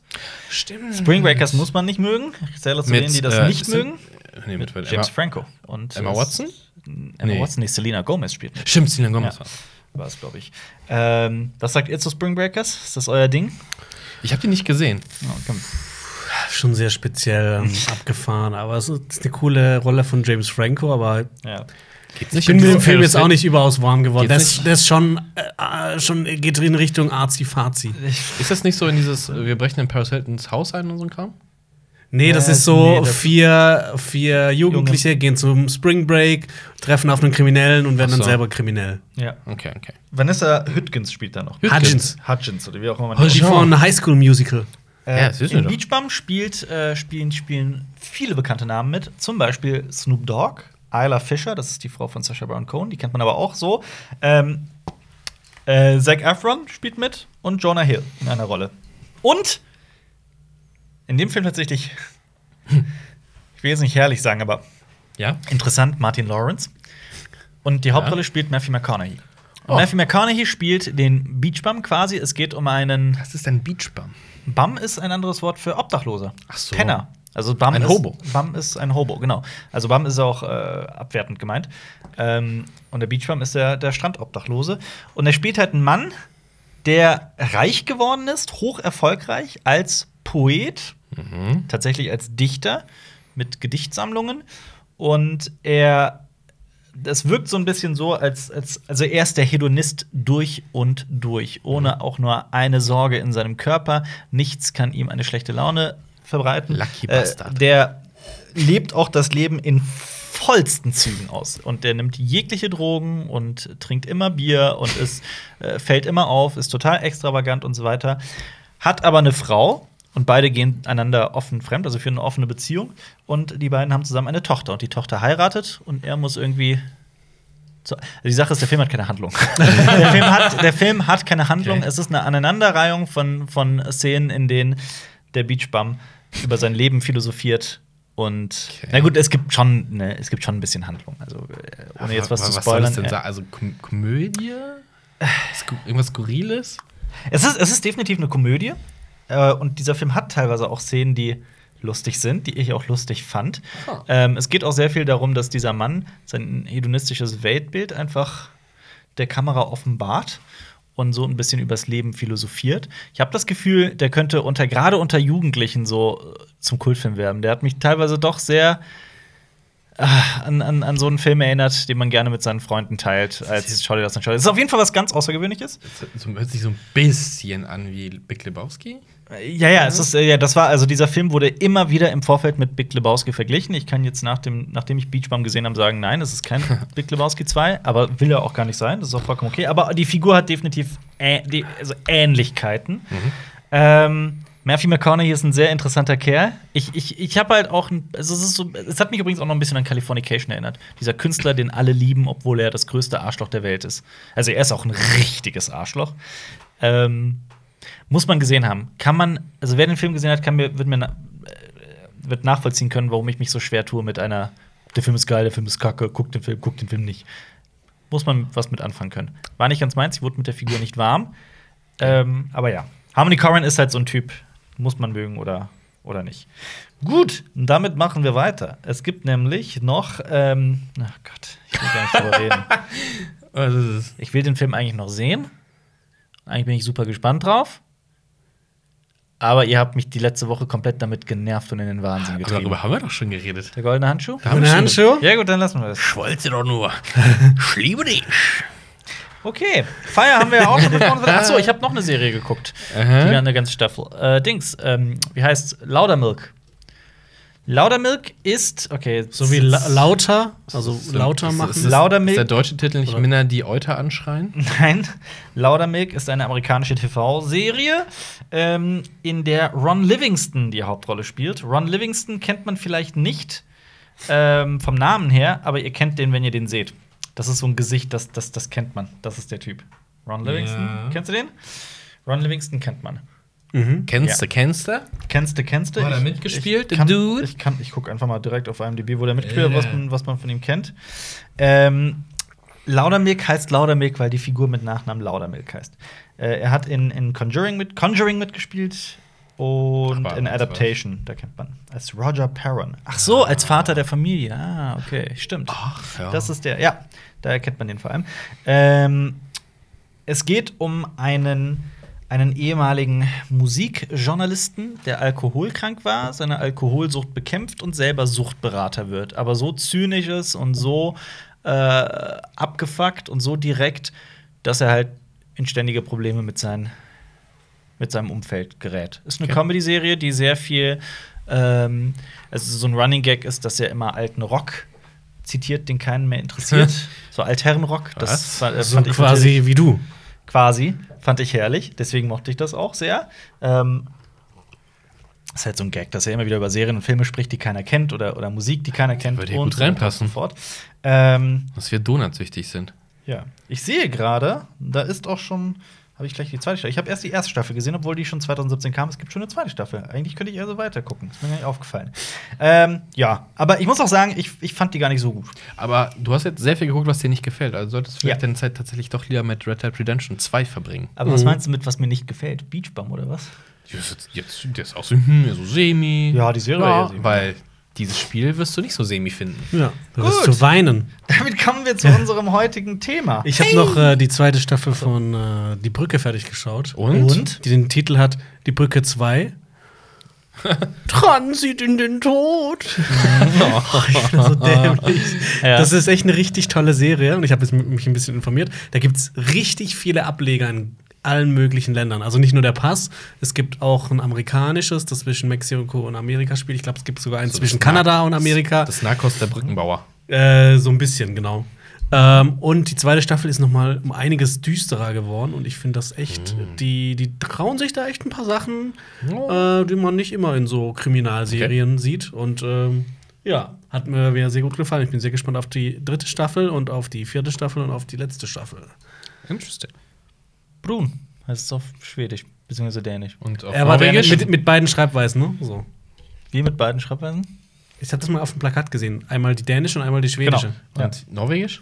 Stimmt. Spring Breakers muss man nicht mögen. Ich zähle zu Mit, denen, die das äh, nicht mögen. Nee, mit, James Emma, Franco. Und, Emma äh, Watson? Emma Nee. Watson, nicht Selena Gomez spielt mit. Stimmt, Selena Gomez. Ja. War es, glaube ich. Ähm, was sagt ihr zu Spring Breakers? Ist das euer Ding? Ich habe die nicht gesehen. Ja, komm. Schon sehr speziell ähm, *laughs* abgefahren. Aber es ist eine coole Rolle von James Franco. Aber ja. Geht's ich bin mit dem Film jetzt auch nicht überaus warm geworden. Das, das ist schon, äh, äh, schon geht in Richtung Arzi-Fazi. Ist das nicht so in dieses, äh, wir brechen in Paris Hiltons Haus ein und so ein Kram? Nee, das ist so, nee, das- vier, vier Jugendliche gehen zum Spring Break, treffen auf einen Kriminellen und werden Ach dann so. selber kriminell. ja. Okay, okay. Vanessa Hudgens spielt da noch. Hudgens. Hudgens oder wie auch immer man Die von High School Musical. Äh, Ja, doch. Beach Bum spielt, äh, spielen, spielen viele bekannte Namen mit. Zum Beispiel Snoop Dogg, Isla Fisher, das ist die Frau von Sacha Baron Cohen, die kennt man aber auch so. Ähm, äh, Zac Efron spielt mit und Jonah Hill in einer Rolle. Und in dem Film tatsächlich, *laughs* ich will jetzt nicht herrlich sagen, aber Ja? interessant, Martin Lawrence. Und die Hauptrolle spielt Matthew McConaughey. Und Oh. Matthew McConaughey spielt den Beach Bum quasi. Es geht um einen Das ist ein Beachbum. Bum ist ein anderes Wort für Obdachloser. Ach so. Penner. Also Bum Ein ist, Hobo. Bum ist ein Hobo, genau. Also Bum ist auch äh, abwertend gemeint. Ähm, und der Beachbum ist der, der Strandobdachlose. Und er spielt halt einen Mann, der reich geworden ist, hoch erfolgreich als Poet, Mhm. tatsächlich als Dichter mit Gedichtsammlungen. Und er, das wirkt so ein bisschen so, als, als also er ist der Hedonist durch und durch, ohne auch nur eine Sorge in seinem Körper. Nichts kann ihm eine schlechte Laune verbreiten. Lucky Äh, Bastard. der lebt auch das Leben in vollsten Zügen aus. Und der nimmt jegliche Drogen und trinkt immer Bier und ist, äh, fällt immer auf, ist total extravagant und so weiter. Hat aber eine Frau und beide gehen einander offen fremd, also führen eine offene Beziehung. Und die beiden haben zusammen eine Tochter. Und die Tochter heiratet und er muss irgendwie. So, also die Sache ist, der Film hat keine Handlung. *laughs* der, Film hat, der Film hat keine Handlung. Okay. Es ist eine Aneinanderreihung von, von Szenen, in denen der Beachbum über sein Leben philosophiert. Und Okay. na gut, es gibt schon, ne, es gibt schon ein bisschen Handlung. Also äh, ohne jetzt was, zu soll spoilern. das denn äh? Also Kom Komödie? *sighs* Sku irgendwas Skurriles? Es ist, es ist definitiv eine Komödie. Äh, und dieser Film hat teilweise auch Szenen, die lustig sind, die ich auch lustig fand. Huh. Ähm, es geht auch sehr viel darum, dass dieser Mann sein hedonistisches Weltbild einfach der Kamera offenbart und so ein bisschen übers Leben philosophiert. Ich habe das Gefühl, der könnte unter gerade unter Jugendlichen so äh, zum Kultfilm werden. Der hat mich teilweise doch sehr ah, an, an, an so einen Film erinnert, den man gerne mit seinen Freunden teilt, als *laughs* Schau dir das an, schau dir. Das ist auf jeden Fall was ganz Außergewöhnliches. Das hört sich so ein bisschen an wie Big Lebowski. Ja, ja, es ist, äh, ja, das war, also dieser Film wurde immer wieder im Vorfeld mit Big Lebowski verglichen. Ich kann jetzt nach dem, nachdem ich Beachbum gesehen habe, sagen, nein, es ist kein *laughs* Big Lebowski 2, aber will er auch gar nicht sein, das ist auch vollkommen okay. Aber die Figur hat definitiv ä die, also Ähnlichkeiten. Ähm, Matthew McConaughey ist ein sehr interessanter Kerl. Ich, ich, ich habe halt auch, ein, also es, ist so, es hat mich übrigens auch noch ein bisschen an Californication erinnert. Dieser Künstler, den alle lieben, obwohl er das größte Arschloch der Welt ist. Also er ist auch ein richtiges Arschloch. Ähm, muss man gesehen haben. Kann man, also wer den Film gesehen hat, kann mir, wird mir na, äh, wird nachvollziehen können, warum ich mich so schwer tue mit einer, der Film ist geil, der Film ist kacke, guck den Film, guck den Film nicht. Muss man was mit anfangen können. War nicht ganz meins, ich wurde mit der Figur nicht warm. Ähm, aber ja. Harmony Korine ist halt so ein Typ, muss man mögen oder, oder nicht. Gut, und damit machen wir weiter. Es gibt nämlich noch, ähm, ach Gott, ich will gar nicht drüber reden. *laughs* Was ist es? Ich will den Film eigentlich noch sehen. Eigentlich bin ich super gespannt drauf. Aber ihr habt mich die letzte Woche komplett damit genervt und in den Wahnsinn Aber getrieben. darüber haben wir doch schon geredet. Der goldene Handschuh? Eine schon- Handschuh? Ja, gut, dann lassen wir das. Ich wollte doch nur. *laughs* Ich liebe dich. Okay, Fire haben wir ja auch *laughs* schon besprochen. Achso, ich habe noch eine Serie geguckt. Aha. Die eine ganze Staffel. Äh, Dings, ähm, wie heißt Laudermilk? Laudermilk ist, okay, So wie la lauter, also lauter Ist- machen. Ist, ist, Laudermilch? ist der deutsche Titel nicht Oder- Männer, die Euter anschreien? *laughs* Nein, Laudermilk ist eine amerikanische TV-Serie, ähm, in der Ron Livingston die Hauptrolle spielt. Ron Livingston kennt man vielleicht nicht ähm, vom Namen her, aber ihr kennt den, wenn ihr den seht. Das ist so ein Gesicht, das, das, das kennt man. Das ist der Typ. Ron Livingston, Ja. kennst du den? Ron Livingston kennt man. Mhm. Kennst Ja. du, kennst du? Kennst du, kennst du? Hat er Ich- mitgespielt, ich der kann, Dude? Ich, kann, ich gucke einfach mal direkt auf IMDb, wo der mitgespielt hat, Ja. was, man, was man von ihm kennt. Ähm, Laudermilk heißt Laudermilk, weil die Figur mit Nachnamen Laudermilk heißt. Äh, er hat in, in Conjuring, mit, Conjuring mitgespielt und Aber in Adaptation, da kennt man. Als Roger Perron. Ach so, als Vater der Familie. Ah, okay, stimmt. Ach, ja. Das ist der, ja, da erkennt man den vor allem. Ähm, es geht um einen, einen ehemaligen Musikjournalisten, der alkoholkrank war, seine Alkoholsucht bekämpft und selber Suchtberater wird. Aber so zynisch ist und so äh, abgefuckt und so direkt, dass er halt in ständige Probleme mit, sein, mit seinem Umfeld gerät. Ist eine Okay. Comedy-Serie, die sehr viel, ähm, also so ein Running Gag ist, dass er immer alten Rock zitiert, den keinen mehr interessiert. *laughs* so Altherrenrock. Das Was? fa- äh, So fand ich quasi wie du. quasi. Fand ich herrlich. Deswegen mochte ich das auch sehr. Ähm, ist halt so ein Gag, dass er immer wieder über Serien und Filme spricht, die keiner kennt oder, oder Musik, die keiner kennt. Würde hier und gut reinpassen. Und fort. Ähm, Dass wir donutsüchtig sind. ja. Ich sehe gerade, da ist auch schon, habe ich gleich die zweite Staffel. Ich habe erst die erste Staffel gesehen, obwohl die schon 2017 kam. Es gibt schon eine zweite Staffel. Eigentlich könnte ich also weiter gucken. Ist mir gar nicht aufgefallen. Ähm, ja, aber ich muss auch sagen, ich, ich fand die gar nicht so gut. Aber du hast jetzt sehr viel geguckt, was dir nicht gefällt. Also solltest du vielleicht Ja. deine Zeit tatsächlich doch lieber mit Red Dead Redemption 2 verbringen. Aber was Mhm. meinst du mit, was mir nicht gefällt? Beachbum oder was? Jetzt, jetzt, der ist auch so, hm, so semi. Ja, die Serie war eher semi. Weil dieses Spiel wirst du nicht so semi finden. Ja, du wirst zu weinen. Damit kommen wir zu *laughs* unserem heutigen Thema. Ich habe noch äh, die zweite Staffel von äh, Die Brücke fertig geschaut. Und? Die den Titel hat Die Brücke 2. *laughs* Transit in den Tod. *laughs* Ich bin so dämlich. Ja. Das ist echt eine richtig tolle Serie und ich habe mich ein bisschen informiert. Da gibt es richtig viele Ableger in allen möglichen Ländern. Also nicht nur der Pass, es gibt auch ein amerikanisches, das zwischen Mexiko und Amerika spielt. Ich glaube, es gibt sogar eins So zwischen Kanada und Amerika. Das Narcos der Brückenbauer. Äh, so ein bisschen, genau. Ähm, und die zweite Staffel ist noch mal um einiges düsterer geworden und ich finde das echt, die, die trauen sich da echt ein paar Sachen, äh, die man nicht immer in so Kriminalserien sieht. Und ähm, ja, hat mir wieder sehr gut gefallen. Ich bin sehr gespannt auf die dritte Staffel und auf die vierte Staffel und auf die letzte Staffel. Interesting. Brun heißt es auf Schwedisch, beziehungsweise Dänisch. Und auf Er war Norwegisch? mit, mit beiden Schreibweisen, ne? So. Wie mit beiden Schreibweisen? Ich habe das mal auf dem Plakat gesehen. Einmal die dänische und einmal die schwedische. Genau. Und Norwegisch?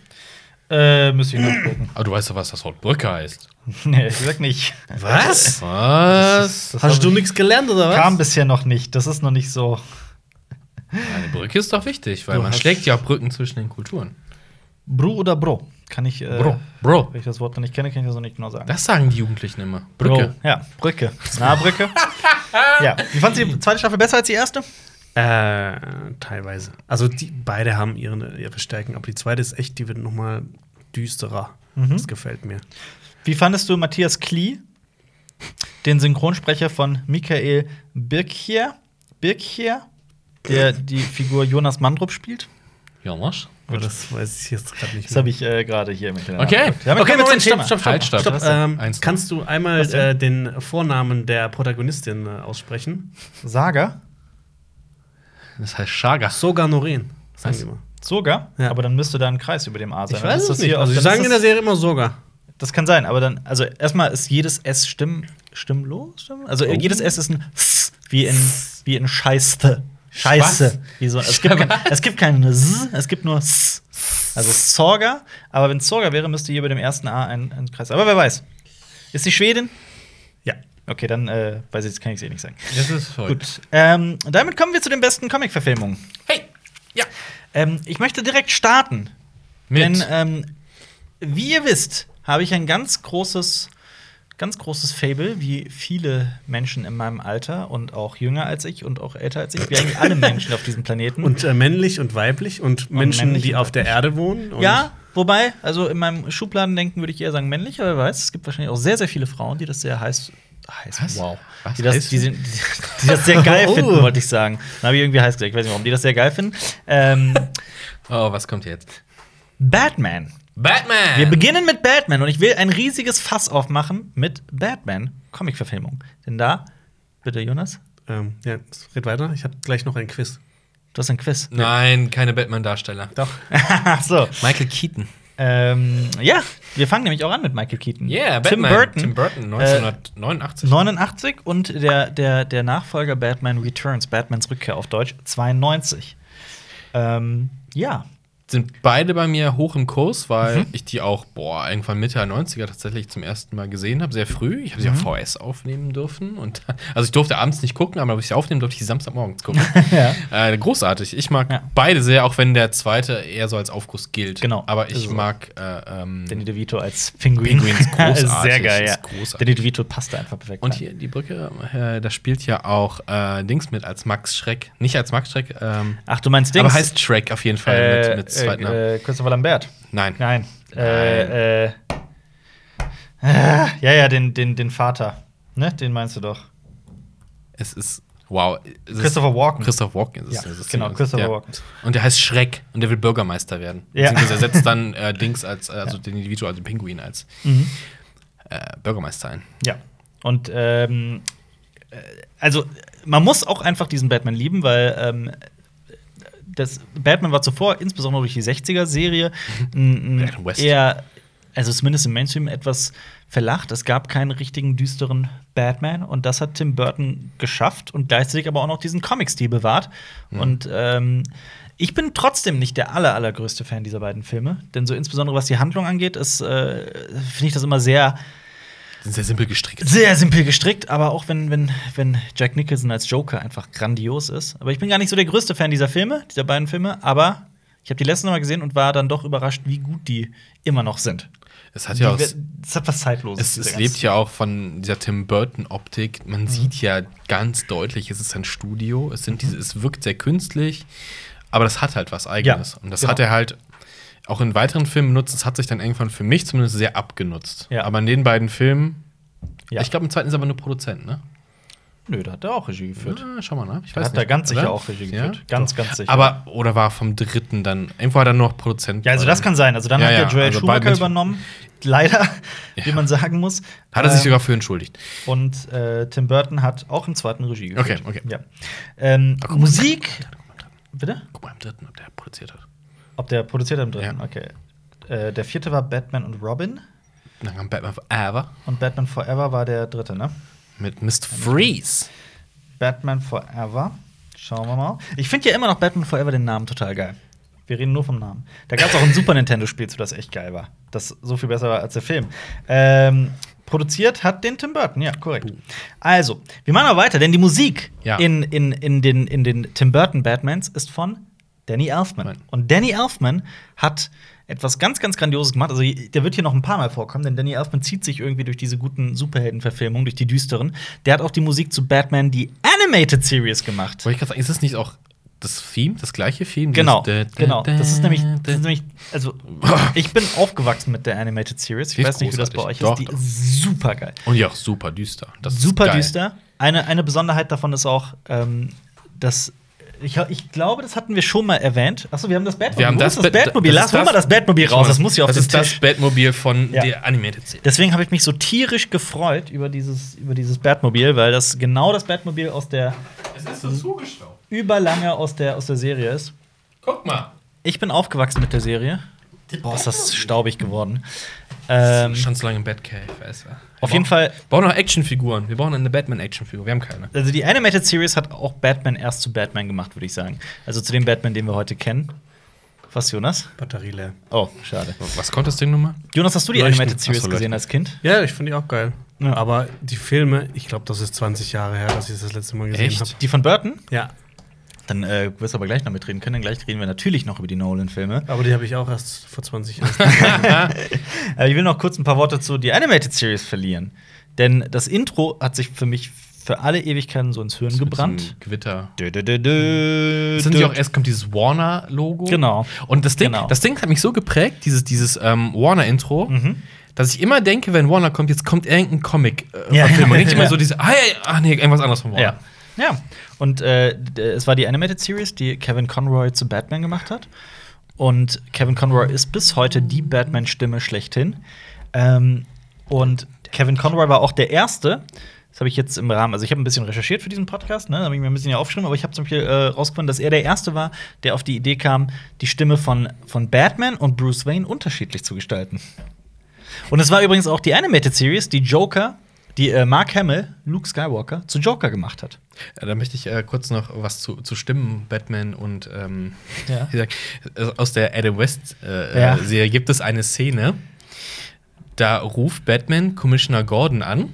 Äh, müsste ich nachgucken. *clears throat* Aber du weißt doch, was das Wort Brücke heißt. *laughs* nee, ich sag nicht. Was? Was? Das Hast hab du ich- nichts gelernt oder was? Kam bisher noch nicht. Das ist noch nicht so. Eine Brücke ist doch wichtig, weil Du man hast- schlägt ja auch Brücken zwischen den Kulturen. Bro oder Bro? Kann ich. Äh, Bro. Bro. Wenn ich das Wort noch nicht kenne, kann ich das noch nicht genau sagen. Das sagen die Jugendlichen immer. Brücke. Bro. Ja, Brücke. Na, Brücke. *laughs* ja. Wie fandst du die zweite Staffel besser als die erste? Äh, teilweise. Also die beide haben ihre, ihre Stärken, aber die zweite ist echt, die wird noch mal düsterer. Mhm. Das gefällt mir. Wie fandest du Matthias Klee, den Synchronsprecher von Michael Birkier, Birkier, der die Figur Jonas Mandrup spielt? Jonas? Aber das weiß ich jetzt gerade nicht Das habe ich äh, gerade hier mit Okay. Damit Okay, kommen wir Moment, stopp, stopp, stopp. Halt, stopp. stopp. Ähm, kannst du einmal äh, den Vornamen der Protagonistin äh, aussprechen? Saga? Das heißt Chaga. Sogar Noren, sagen Was? die immer. Sogar? Ja. Aber dann müsste da ein Kreis über dem A sein. Ich weiß es nicht. hier Also, sie sagen in der Serie immer sogar. das kann sein, aber dann, also erstmal ist jedes S stimm, stimmlos? Stimm? Also Oh. jedes S ist ein S, wie in, wie in Scheiße. Scheiße. Wie so, es, gibt *laughs* kein, es gibt kein S, es gibt nur S. Also Sorga, aber wenn es Sorga wäre, müsste hier über dem ersten A ein, ein Kreis. Aber wer weiß. Ist sie Schwedin? Ja. Okay, dann äh, weiß ich, kann ich es eh nicht sagen. Das ist voll. Gut. Ähm, damit kommen wir zu den besten Comic-Verfilmungen. Hey! Ja. Ähm, ich möchte direkt starten. Mit. Denn, ähm, wie ihr wisst, habe ich ein ganz großes, ganz großes Fable, wie viele Menschen in meinem Alter und auch jünger als ich und auch älter als ich, wie eigentlich alle Menschen auf diesem Planeten. Und äh, männlich und weiblich und Menschen, männlich die und auf der Erde wohnen. Und ja, wobei, also in meinem Schubladendenken würde ich eher sagen männlich, aber wer weiß, es gibt wahrscheinlich auch sehr, sehr viele Frauen, die das sehr heiß. heiß Was? Wow. Was Die das, die, sind, die, das sehr geil *laughs* Oh. finden, wollte ich sagen. Dann habe ich irgendwie heiß gesagt. Ich weiß nicht, warum die das sehr geil finden. Ähm, *laughs* Oh, was kommt jetzt? Batman. Batman! Wir beginnen mit Batman und ich will ein riesiges Fass aufmachen mit Batman Comic-Verfilmung. Denn da, bitte Jonas, Ähm, ja, red weiter. Ich habe gleich noch ein Quiz. du hast ein Quiz. Nein, keine Batman-Darsteller. Doch. *laughs* So. Michael Keaton. Ähm, ja, wir fangen nämlich auch an mit Michael Keaton. Yeah, Tim Batman. Burton. Tim Burton, Äh, 1989. 89 und der, der, der Nachfolger Batman Returns, Batmans Rückkehr auf Deutsch, 92. Ähm, ja. Sind beide bei mir hoch im Kurs, weil Mhm. ich die auch, boah, irgendwann Mitte der 90er tatsächlich zum ersten Mal gesehen habe, sehr früh. Ich habe sie auf Mhm. VS aufnehmen dürfen. Und, *laughs* also ich durfte abends nicht gucken, aber wenn ich sie aufnehmen durfte, ich sie Samstagmorgens gucken. *laughs* ja. äh, großartig. Ich mag Ja. beide sehr, auch wenn der zweite eher so als Aufguss gilt. Genau. Aber ich Ist so. mag äh, ähm, Danny DeVito als Pinguin. Pinguin ist *laughs* großartig, Sehr geil, ja. großartig. Danny DeVito passt da einfach perfekt. Und hier die Brücke, äh, da spielt ja auch äh, Dings mit als Max Schreck. Nicht als Max Schreck, ähm, Ach, du meinst Dings? aber heißt Shrek auf jeden Fall äh, mit, mit zweiten Namen. äh, Christopher Lambert. Nein. Nein. Äh, äh, äh, *laughs* ja, ja, den, den, den Vater. Ne, den meinst du doch. Es ist, wow. Es ist- Christopher Walken. Christoph Walken ist Ja, es. Genau, Christopher Walken. Und der heißt Schreck und der will Bürgermeister werden. Ja. Beziehungsweise er setzt dann äh, *laughs* Dings als, äh, also den Individuum, also den Pinguin als Mhm. äh, Bürgermeister ein. Ja. Und ähm, äh, also man muss auch einfach diesen Batman lieben, weil ähm, das Batman war zuvor, insbesondere durch die 60er-Serie, ein- Adam ein West. eher, also zumindest im Mainstream, etwas verlacht. Es gab keinen richtigen düsteren Batman und das hat Tim Burton geschafft und gleichzeitig aber auch noch diesen Comic-Stil bewahrt. Und ähm, ich bin trotzdem nicht der aller, allergrößte Fan dieser beiden Filme, denn so insbesondere was die Handlung angeht, ist, äh, finde ich das immer sehr Sehr simpel gestrickt. Sehr simpel gestrickt, aber auch wenn, wenn, wenn Jack Nicholson als Joker einfach grandios ist. Aber ich bin gar nicht so der größte Fan dieser Filme, dieser beiden Filme, aber ich habe die letzten Mal gesehen und war dann doch überrascht, wie gut die immer noch sind. Es hat ja auch. Es hat was Zeitloses. Es, es lebt ja auch von dieser Tim Burton-Optik. Mhm. Man sieht ja ganz deutlich, es ist ein Studio. Es, sind diese, es wirkt sehr künstlich, aber das hat halt was Eigenes. Ja, Und das genau. hat er halt auch in weiteren Filmen benutzt. Das hat sich dann irgendwann für mich zumindest sehr abgenutzt. Ja. Aber in den beiden Filmen, Ja. ich glaube, im zweiten ist er aber nur Produzent, ne? Nö, da hat er auch Regie geführt. Ah, schau mal nach. Ich Da hat er ganz sicher oder? auch Regie Ja? geführt. Ganz, ganz sicher. Aber, oder war vom dritten dann, irgendwo hat er nur noch Produzent. ja, also das kann sein. Also dann Ja, hat ja, der Joel also Schumacher nicht- übernommen. Leider, wie Ja. man sagen muss. Hat er sich Ähm, sogar für entschuldigt. Und äh, Tim Burton hat auch im zweiten Regie geführt. Okay, okay. Ja. Ähm. Musik. Bitte? Guck mal im dritten, ob der produziert hat. Ob der produziert hat im dritten? Ja. Okay. Äh, der vierte war Batman und Robin. Dann kam Batman Forever Und Batman Forever war der dritte, ne? mit Mr. Freeze. Batman Forever. Schauen wir mal. Ich finde ja immer noch Batman Forever den Namen total geil. Wir reden nur vom Namen. Da gab es auch ein Super Nintendo-Spiel zu, das echt geil war. Das so viel besser war als der Film. Ähm, produziert hat den Tim Burton, ja, korrekt. Also, wir machen aber weiter, denn die Musik Ja. in, in, in, den, in den Tim Burton Batmans ist von Danny Elfman. Nein. Und Danny Elfman hat etwas ganz, ganz Grandioses gemacht. Also, der wird hier noch ein paar Mal vorkommen, denn Danny Elfman zieht sich irgendwie durch diese guten Superheldenverfilmungen, durch die düsteren. Der hat auch die Musik zu Batman, die Animated Series gemacht. Wollte ich gerade sagen, ist das nicht auch das Theme, das gleiche Theme? Genau, genau. Das ist nämlich, das ist nämlich also *laughs* ich bin aufgewachsen mit der Animated Series. Ich weiß nicht, wie das bei euch großartig. ist. Doch, Die ist super geil. Und ja, auch super düster. Das Super düster. Eine, eine Besonderheit davon ist auch, ähm, dass ich, ich glaube, das hatten wir schon mal erwähnt. Achso, wir haben das Batmobil. Wir haben das, ist das Bat- Batmobil. das Lass mal das Batmobil raus. Das muss hier auf Das den ist das Tisch. Batmobil von Ja. der Animated Series. Deswegen habe ich mich so tierisch gefreut über dieses, über dieses Batmobil, weil das genau das Batmobil aus der Es ist so zugestaubt. überlange aus der, aus der Serie ist. Guck mal. Ich bin aufgewachsen mit der Serie. Boah, ist das staubig geworden. Ähm, Schon so lange im Batcave, weißt du. Auf jeden Fall, Wir brauchen noch Actionfiguren. Wir brauchen eine Batman-Actionfigur. Wir haben keine. also die Animated Series hat auch Batman erst zu Batman gemacht, würde ich sagen. Also zu dem Batman, den wir heute kennen. Was, Jonas? Batterie leer. Oh, schade. Was konnte das Ding nochmal? Jonas, hast du die Leuchten. Animated Series so, gesehen als Kind? Ja, ich finde die auch geil. Ja. Aber die Filme, ich glaube, das ist 20 Jahre her, dass ich das, das letzte Mal gesehen Echt? habe. Die von Burton? Ja, Dann äh, wirst du aber gleich noch mitreden können. Denn gleich reden wir natürlich noch über die Nolan-Filme. aber die habe ich auch erst vor 20 Jahren. *laughs* Ich will noch kurz ein paar Worte zu die Animated Series verlieren. Denn das Intro hat sich für mich für alle Ewigkeiten so ins Hirn Mit gebrannt. Gewitter. Dö, dö, dö, dö, Sind die auch erst kommt dieses Warner-Logo. Genau. Und das Ding, Genau. das Ding hat mich so geprägt, dieses, dieses ähm, Warner-Intro, Mhm. dass ich immer denke, wenn Warner kommt, jetzt kommt irgendein Comic äh, Ja. Verfilmung. *laughs* Nicht immer so diese, ah, ja, ach nee, irgendwas anderes von Warner. Ja. Ja. Und äh, es war die Animated Series, die Kevin Conroy zu Batman gemacht hat. Und Kevin Conroy ist bis heute die Batman-Stimme schlechthin. Ähm, und Kevin Conroy war auch der Erste. Das habe ich jetzt im Rahmen, also ich habe ein bisschen recherchiert für diesen Podcast, ne, habe ich mir ein bisschen hier aufgeschrieben, aber ich habe zum Beispiel äh, rausgefunden, dass er der Erste war, der auf die Idee kam, die Stimme von, von Batman und Bruce Wayne unterschiedlich zu gestalten. Und es war übrigens auch die Animated Series, die Joker, die äh, Mark Hamill, Luke Skywalker, zu Joker gemacht hat. Ja, da möchte ich äh, kurz noch was zu, zu Stimmen, Batman und ähm, Ja. äh, aus der Adam West-Serie Ja. äh, Serie gibt es eine Szene, da ruft Batman Commissioner Gordon an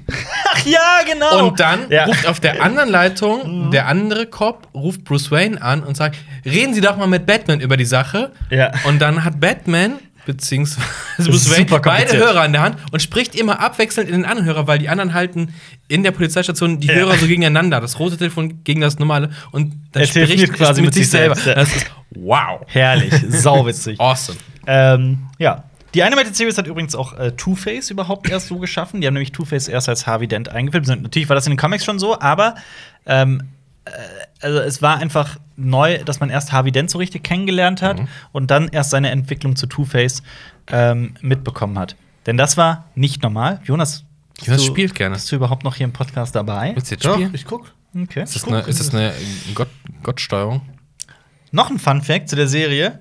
Ach ja, genau. und dann ja. Mhm. ruft auf der anderen Leitung der andere Cop, ruft Bruce Wayne an und sagt, reden Sie doch mal mit Batman über die Sache. Ja. Und dann hat Batman beziehungsweise Bruce beide. Hörer in der Hand und spricht immer abwechselnd in den Anhörer, weil die anderen halten in der Polizeistation die Ja. Hörer so gegeneinander, das rote Telefon gegen das normale und dann Er spricht quasi er mit sich selbst, ja. Das ist wow, Herrlich, sauwitzig. *laughs* awesome. ähm, ja. Die Animated Series hat übrigens auch äh, Two-Face überhaupt erst so geschaffen. Die haben nämlich Two-Face erst als Harvey Dent eingeführt. Natürlich war das in den Comics schon so, aber ähm, äh, also es war einfach neu, dass man erst Harvey Dent so richtig kennengelernt hat Mhm. und dann erst seine Entwicklung zu Two-Face ähm, mitbekommen hat. Denn das war nicht normal. Jonas, Jonas du- spielt gerne. Bist du überhaupt noch hier im Podcast dabei? Willst du jetzt Doch, spielen? ich guck. Okay. Ist das eine, ist das eine Gott, Gottsteuerung? Noch ein Fun Fact zu der Serie: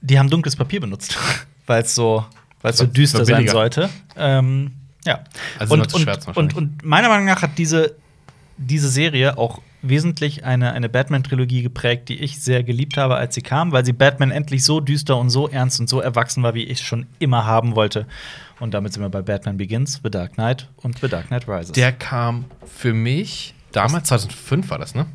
Die haben dunkles Papier benutzt, *laughs* weil es so, weil's so düster sein sollte. Ähm, ja. Also und, und, und, und meiner Meinung nach hat diese, diese Serie auch wesentlich eine, eine Batman-Trilogie geprägt, die ich sehr geliebt habe, als sie kam, weil sie Batman endlich so düster und so ernst und so erwachsen war, wie ich es schon immer haben wollte. Und damit sind wir bei Batman Begins, The Dark Knight und The Dark Knight Rises. Der kam für mich, damals, 2005 war das, ne?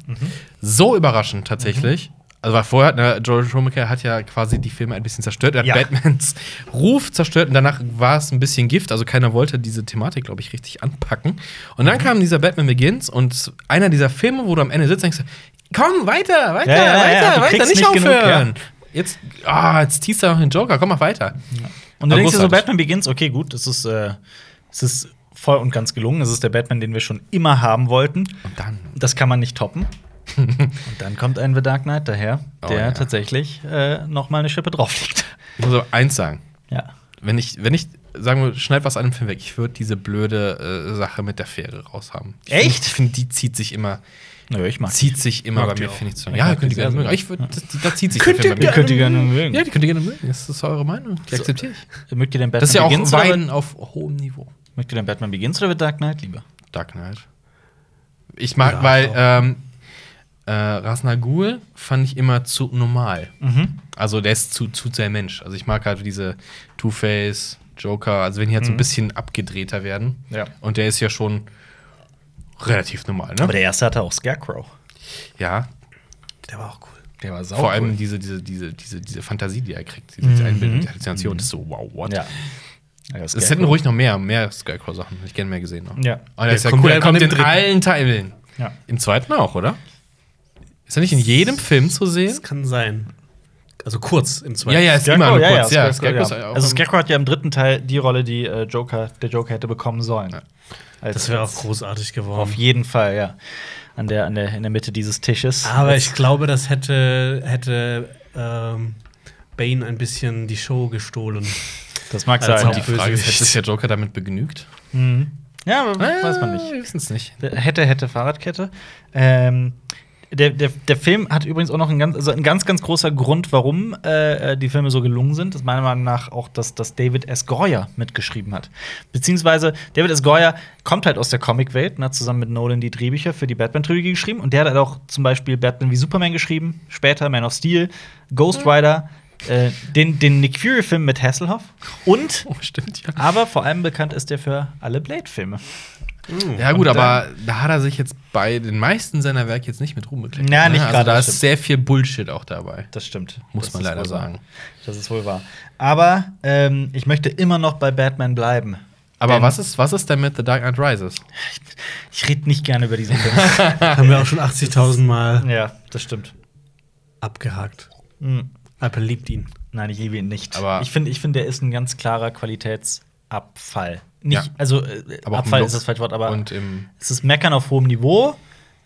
So überraschend tatsächlich. Also, weil vorher, ne, George Romero hat ja quasi die Filme ein bisschen zerstört. Er hat Ja. Batmans Ruf zerstört und danach war es ein bisschen Gift. Also, keiner wollte diese Thematik, glaube ich, richtig anpacken. Und dann kam dieser Batman Begins und einer dieser Filme, wo du am Ende sitzt und denkst, komm, weiter, weiter, Ja, ja, weiter, weiter, nicht nicht genug, aufhören. Jetzt, ah, jetzt ziehst du noch den Joker, komm mal weiter. Und du denkst dir so. Batman Begins, okay, gut, es ist, äh, es ist voll und ganz gelungen. Es ist der Batman, den wir schon immer haben wollten. Und dann. Das kann man nicht toppen. *laughs* und dann kommt ein The Dark Knight daher, Oh, der ja. tatsächlich äh, noch mal eine Schippe drauflegt. Ich muss aber eins sagen. ja. Wenn ich, wenn ich, sagen wir, schneid was an dem Film weg, ich würde diese blöde äh, Sache mit der Fähre raushaben. Echt? Find, ich finde, die zieht sich immer, Nö, ich mag zieht sich immer Mag bei mir, finde ich zu. Ja, könnt die ihr gerne mögen. Ich würd, das, da zieht sich Könnt ihr mir. könnt ihr gerne mögen. Ja, die könnt ihr gerne mögen. Das ist eure Meinung. Die akzeptiere ich. Mögt ihr den Batman Das ist ja auch Begins auf hohem Niveau. Mögt ihr den Batman Begins oder The Dark Knight lieber? Dark Knight. Ich mag, Ja, weil ähm, äh, Ras Al Ghul fand ich immer zu normal. Mhm. Also der ist zu, zu sehr Mensch. Also ich mag halt diese Two-Face, Joker, also wenn die halt so ein Mhm. bisschen abgedrehter werden. Ja. Und der ist ja schon relativ normal, ne? Aber der erste hatte auch Scarecrow. ja. Der war auch cool. Der war sau Vor cool. allem diese, diese, diese, diese, diese Fantasie, die er kriegt, diese, diese Mhm. Einbildung, die Halluzination, das ist so, wow, what? Ja. ja Es hätten ruhig noch mehr, mehr Scarecrow-Sachen. Hätte ich gerne mehr gesehen. Noch. Ja. Und der ist ja kommt cool. Er kommt in allen Teilen. Ja. Im zweiten auch, oder? Ist er nicht in jedem Film zu sehen? Das kann sein. Also kurz im zweiten. Ja, ja, ist Scarecrow, immer nur ja, kurz. ja, Ja, Scarecrow, Scarecrow ja. Also Scarecrow hat ja im dritten Teil die Rolle, die äh, Joker, der Joker hätte bekommen sollen. Ja. Als- Das wäre auch großartig geworden. Auf jeden Fall, ja. An der, an der, in der Mitte dieses Tisches. Aber ich glaube, das hätte, hätte ähm, Bane ein bisschen die Show gestohlen. das mag sein. Die Ja. Frage ist, hätte sich der Joker damit begnügt? Mhm. ja, aber weiß man nicht. Wir wissen es nicht. Hätte, hätte Fahrradkette. Ähm, der, der, der Film hat übrigens auch noch ein ganz, also ein ganz, ganz großer Grund, warum äh, die Filme so gelungen sind. Das ist meiner Meinung nach auch, dass, dass David S. Goyer mitgeschrieben hat. Beziehungsweise David S. Goyer kommt halt aus der Comicwelt und hat zusammen mit Nolan die Drehbücher für die Batman-Trilogie geschrieben. Und der hat halt auch zum Beispiel Batman wie Superman geschrieben, später Man of Steel, Ghost Rider, äh, den, den Nick Fury-Film mit Hasselhoff und *laughs* Oh, stimmt, ja. aber vor allem bekannt ist er für alle Blade-Filme. Ja, gut, aber da hat er sich jetzt bei den meisten seiner Werke jetzt nicht mit Ruhm bekleckert. Ja, nicht also gerade, da das ist sehr viel Bullshit auch dabei. Das stimmt. Muss Das man leider wohl wahr. sagen. Das ist wohl wahr. Aber ähm, ich möchte immer noch bei Batman bleiben. Aber Denn was ist, was ist denn mit The Dark Knight Rises? *laughs* Ich rede nicht gerne über diesen Film. *laughs* Haben wir auch schon 80.000 Mal ja, das stimmt. abgehakt. Hm. Apple liebt ihn. Nein, ich liebe ihn nicht. Aber- ich finde, ich find, der ist ein ganz klarer Qualitätsabfall. Nicht, Ja. also äh, Abfall ist das falsche Wort, aber es ist Meckern auf hohem Niveau.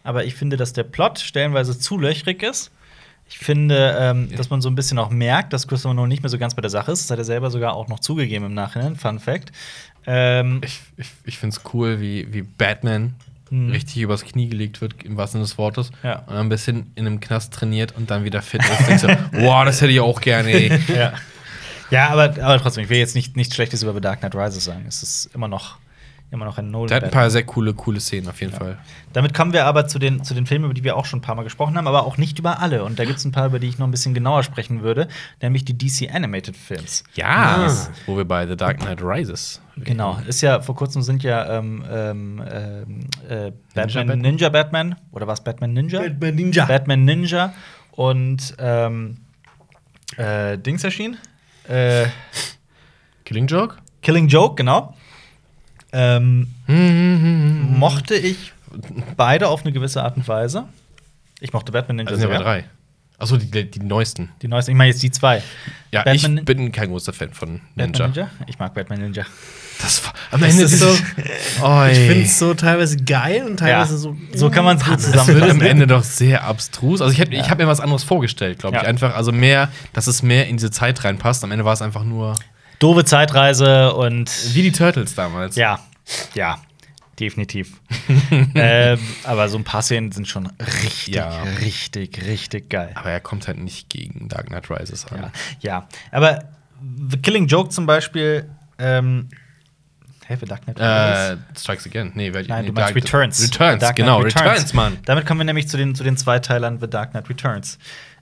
Aber ich finde, dass der Plot stellenweise zu löchrig ist. Ich finde, ähm, Ja. dass man so ein bisschen auch merkt, dass Christopher Nolan nicht mehr so ganz bei der Sache ist. Das hat er selber sogar auch noch zugegeben im Nachhinein. Fun Fact. Ähm, Ich, ich, ich finde es cool, wie, wie Batman Mhm. richtig übers Knie gelegt wird, im wahrsten Sinne des Wortes. Ja. Und dann ein bisschen in einem Knast trainiert und dann wieder fit ist. Du, *laughs* wow, das hätte ich auch gerne, ey. ja. Ja, aber, aber trotzdem, ich will jetzt nicht, nichts Schlechtes über The Dark Knight Rises sagen. Es ist immer noch, immer noch ein Nolan. Der hat ein paar sehr coole, coole Szenen auf jeden Fall. Damit kommen wir aber zu den, zu den Filmen, über die wir auch schon ein paar Mal gesprochen haben, aber auch nicht über alle. Und da gibt es ein paar, über die ich noch ein bisschen genauer sprechen würde, nämlich die DC Animated Films. Ja, Ah. wo wir bei The Dark Knight Rises. Genau, ist ja vor kurzem sind ja ähm, ähm, ähm, äh, Batman Batman? Ninja Batman oder was Batman Ninja? Batman Ninja. Batman Ninja und ähm, äh, Dings erschienen. Äh, Killing Joke? Killing Joke, genau. Ähm, Mhm. mochte ich beide auf eine gewisse Art und Weise. Ich mochte Batman Ninja Also sind ja drei. Achso, die, die neuesten. Die neuesten, ich meine jetzt die zwei. Ja, Batman- ich bin kein großer Fan von Ninja. Batman Ninja? Ich mag Batman Ninja. Das war am Ende ist so, Oi. ich finde es so teilweise geil und teilweise Ja. so. So kann man's gut Panne. Das wird am zusammenfassen. Ende doch sehr abstrus. Also ich ich Ja. hab mir was anderes vorgestellt, glaube ich. Ja. Einfach, also mehr, dass es mehr in diese Zeit reinpasst. Am Ende war es einfach nur Doofe Zeitreise und wie die Turtles damals. ja, ja, definitiv. *laughs* ähm, aber so ein paar Szenen sind schon richtig, Ja. richtig, richtig geil. Aber er kommt halt nicht gegen Dark Knight Rises an. Ja, ja. Aber The Killing Joke zum Beispiel ähm, Hä, The Dark Knight Äh, Strikes Again. Nee, wer, Nein, nee, du meinst Dark- Returns. Returns, genau. Returns, Mann. Damit kommen wir nämlich zu den, zu den Zweiteilern The Dark Knight Returns.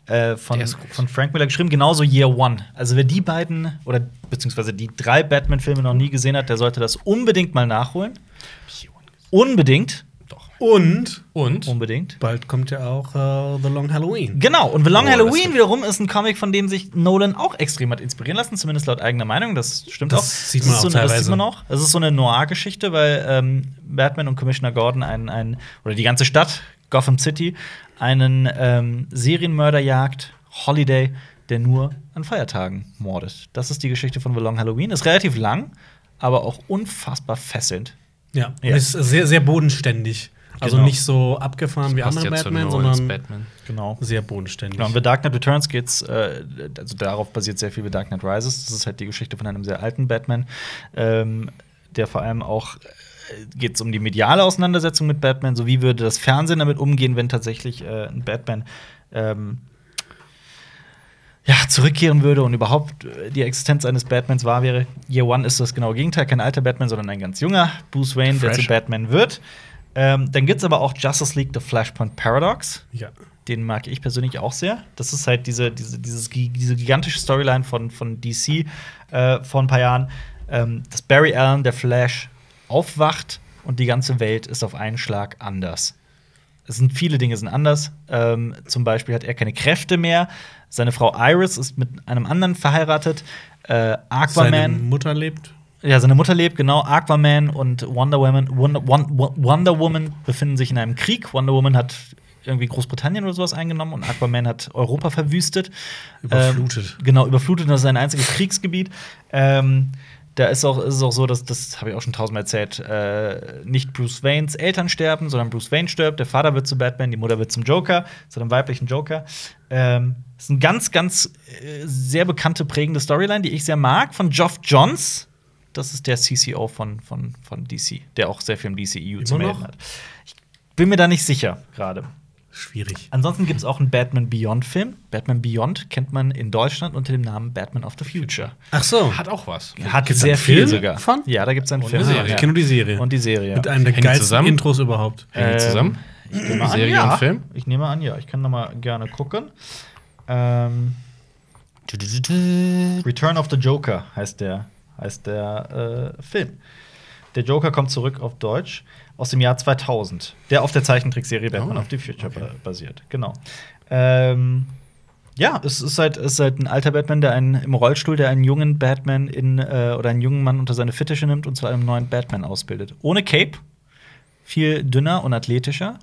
Äh, von, von Frank Miller geschrieben, genauso Year One. Also wer die beiden oder beziehungsweise die drei Batman-Filme noch nie gesehen hat, der sollte das unbedingt mal nachholen. Unbedingt. Und Und? Unbedingt. bald kommt ja auch äh, The Long Halloween. Genau, und The Long Oh, das Halloween wiederum ist ein Comic, von dem sich Nolan auch extrem hat inspirieren lassen, zumindest laut eigener Meinung. Das stimmt Das auch. sieht Das man ist auch so, eine- Das teilweise. sieht man auch. Es ist so eine Noir-Geschichte, weil ähm, Batman und Commissioner Gordon einen, einen, oder die ganze Stadt, Gotham City, einen ähm, Serienmörder jagt, Holiday, der nur an Feiertagen mordet. Das ist die Geschichte von The Long Halloween. Ist relativ lang, aber auch unfassbar fesselnd. Ja, Ja. Ist sehr, sehr bodenständig. Also Genau. nicht so abgefahren wie Passt andere Batman, sondern Batman. Genau. sehr bodenständig. Genau, in The Dark Knight Returns geht's, äh, also darauf basiert sehr viel The Dark Knight Rises. Das ist halt die Geschichte von einem sehr alten Batman, ähm, der vor allem auch geht es um die mediale Auseinandersetzung mit Batman. So wie würde das Fernsehen damit umgehen, wenn tatsächlich äh, ein Batman ähm, ja, zurückkehren würde und überhaupt äh, die Existenz eines Batmans wahr wäre. Year One ist das genaue Gegenteil, kein alter Batman, sondern ein ganz junger Bruce Wayne, der Fresh. zu Batman wird. Ähm, dann gibt es aber auch Justice League The Flashpoint Paradox. ja. Den mag ich persönlich auch sehr. Das ist halt diese, diese, dieses, diese gigantische Storyline von, von DC äh, vor ein paar Jahren, ähm, dass Barry Allen, der Flash, aufwacht und die ganze Welt ist auf einen Schlag anders. Es sind viele Dinge sind anders. Ähm, zum Beispiel hat er keine Kräfte mehr. Seine Frau Iris ist mit einem anderen verheiratet. Äh, Seine Aquaman. Mutter lebt. Ja, seine Mutter lebt, genau. Aquaman und Wonder Woman, Wonder, Won- Wonder Woman befinden sich in einem Krieg. Wonder Woman hat irgendwie Großbritannien oder sowas eingenommen und Aquaman hat Europa verwüstet. Überflutet. Ähm, genau, überflutet. Das ist sein einziges Kriegsgebiet. Ähm, da ist, auch, ist es auch so, dass, das habe ich auch schon tausendmal erzählt, äh, nicht Bruce Waynes Eltern sterben, sondern Bruce Wayne stirbt. Der Vater wird zu Batman, die Mutter wird zum Joker, zu einem weiblichen Joker. Ähm, das ist eine ganz, ganz äh, sehr bekannte, prägende Storyline, die ich sehr mag, von Geoff Johns. Das ist der CCO von, von, von DC, der auch sehr viel im DCEU zu Immer melden noch? hat. Ich bin mir da nicht sicher gerade. Schwierig. Ansonsten gibt es auch einen Batman Beyond-Film. Batman Beyond kennt man in Deutschland unter dem Namen Batman of the Future. Ach so. Hat auch was. Hat Gibt's sehr einen viel Film sogar. von? Ja, da gibt es einen Und Film. eine Serie. Ich kenne nur die Serie. Und die Serie. Mit einem der Hängen die geilsten zusammen? Intros überhaupt. Hängen die Ähm, zusammen? ich nehme an, Serie ja. und Film? Ich nehme an, ja. Ich kann noch mal gerne gucken. Ähm, Return of the Joker heißt der, heißt der äh, Film. Der Joker kommt zurück auf Deutsch aus dem Jahr 2000, der auf der Zeichentrickserie Batman Oh, of the Future okay. ba- basiert. Genau. Ähm, ja, es ist halt, es ist halt ein alter Batman, der einen im Rollstuhl, der einen jungen Batman in äh, oder einen jungen Mann unter seine Fittiche nimmt und zu einem neuen Batman ausbildet. Ohne Cape, viel dünner und athletischer.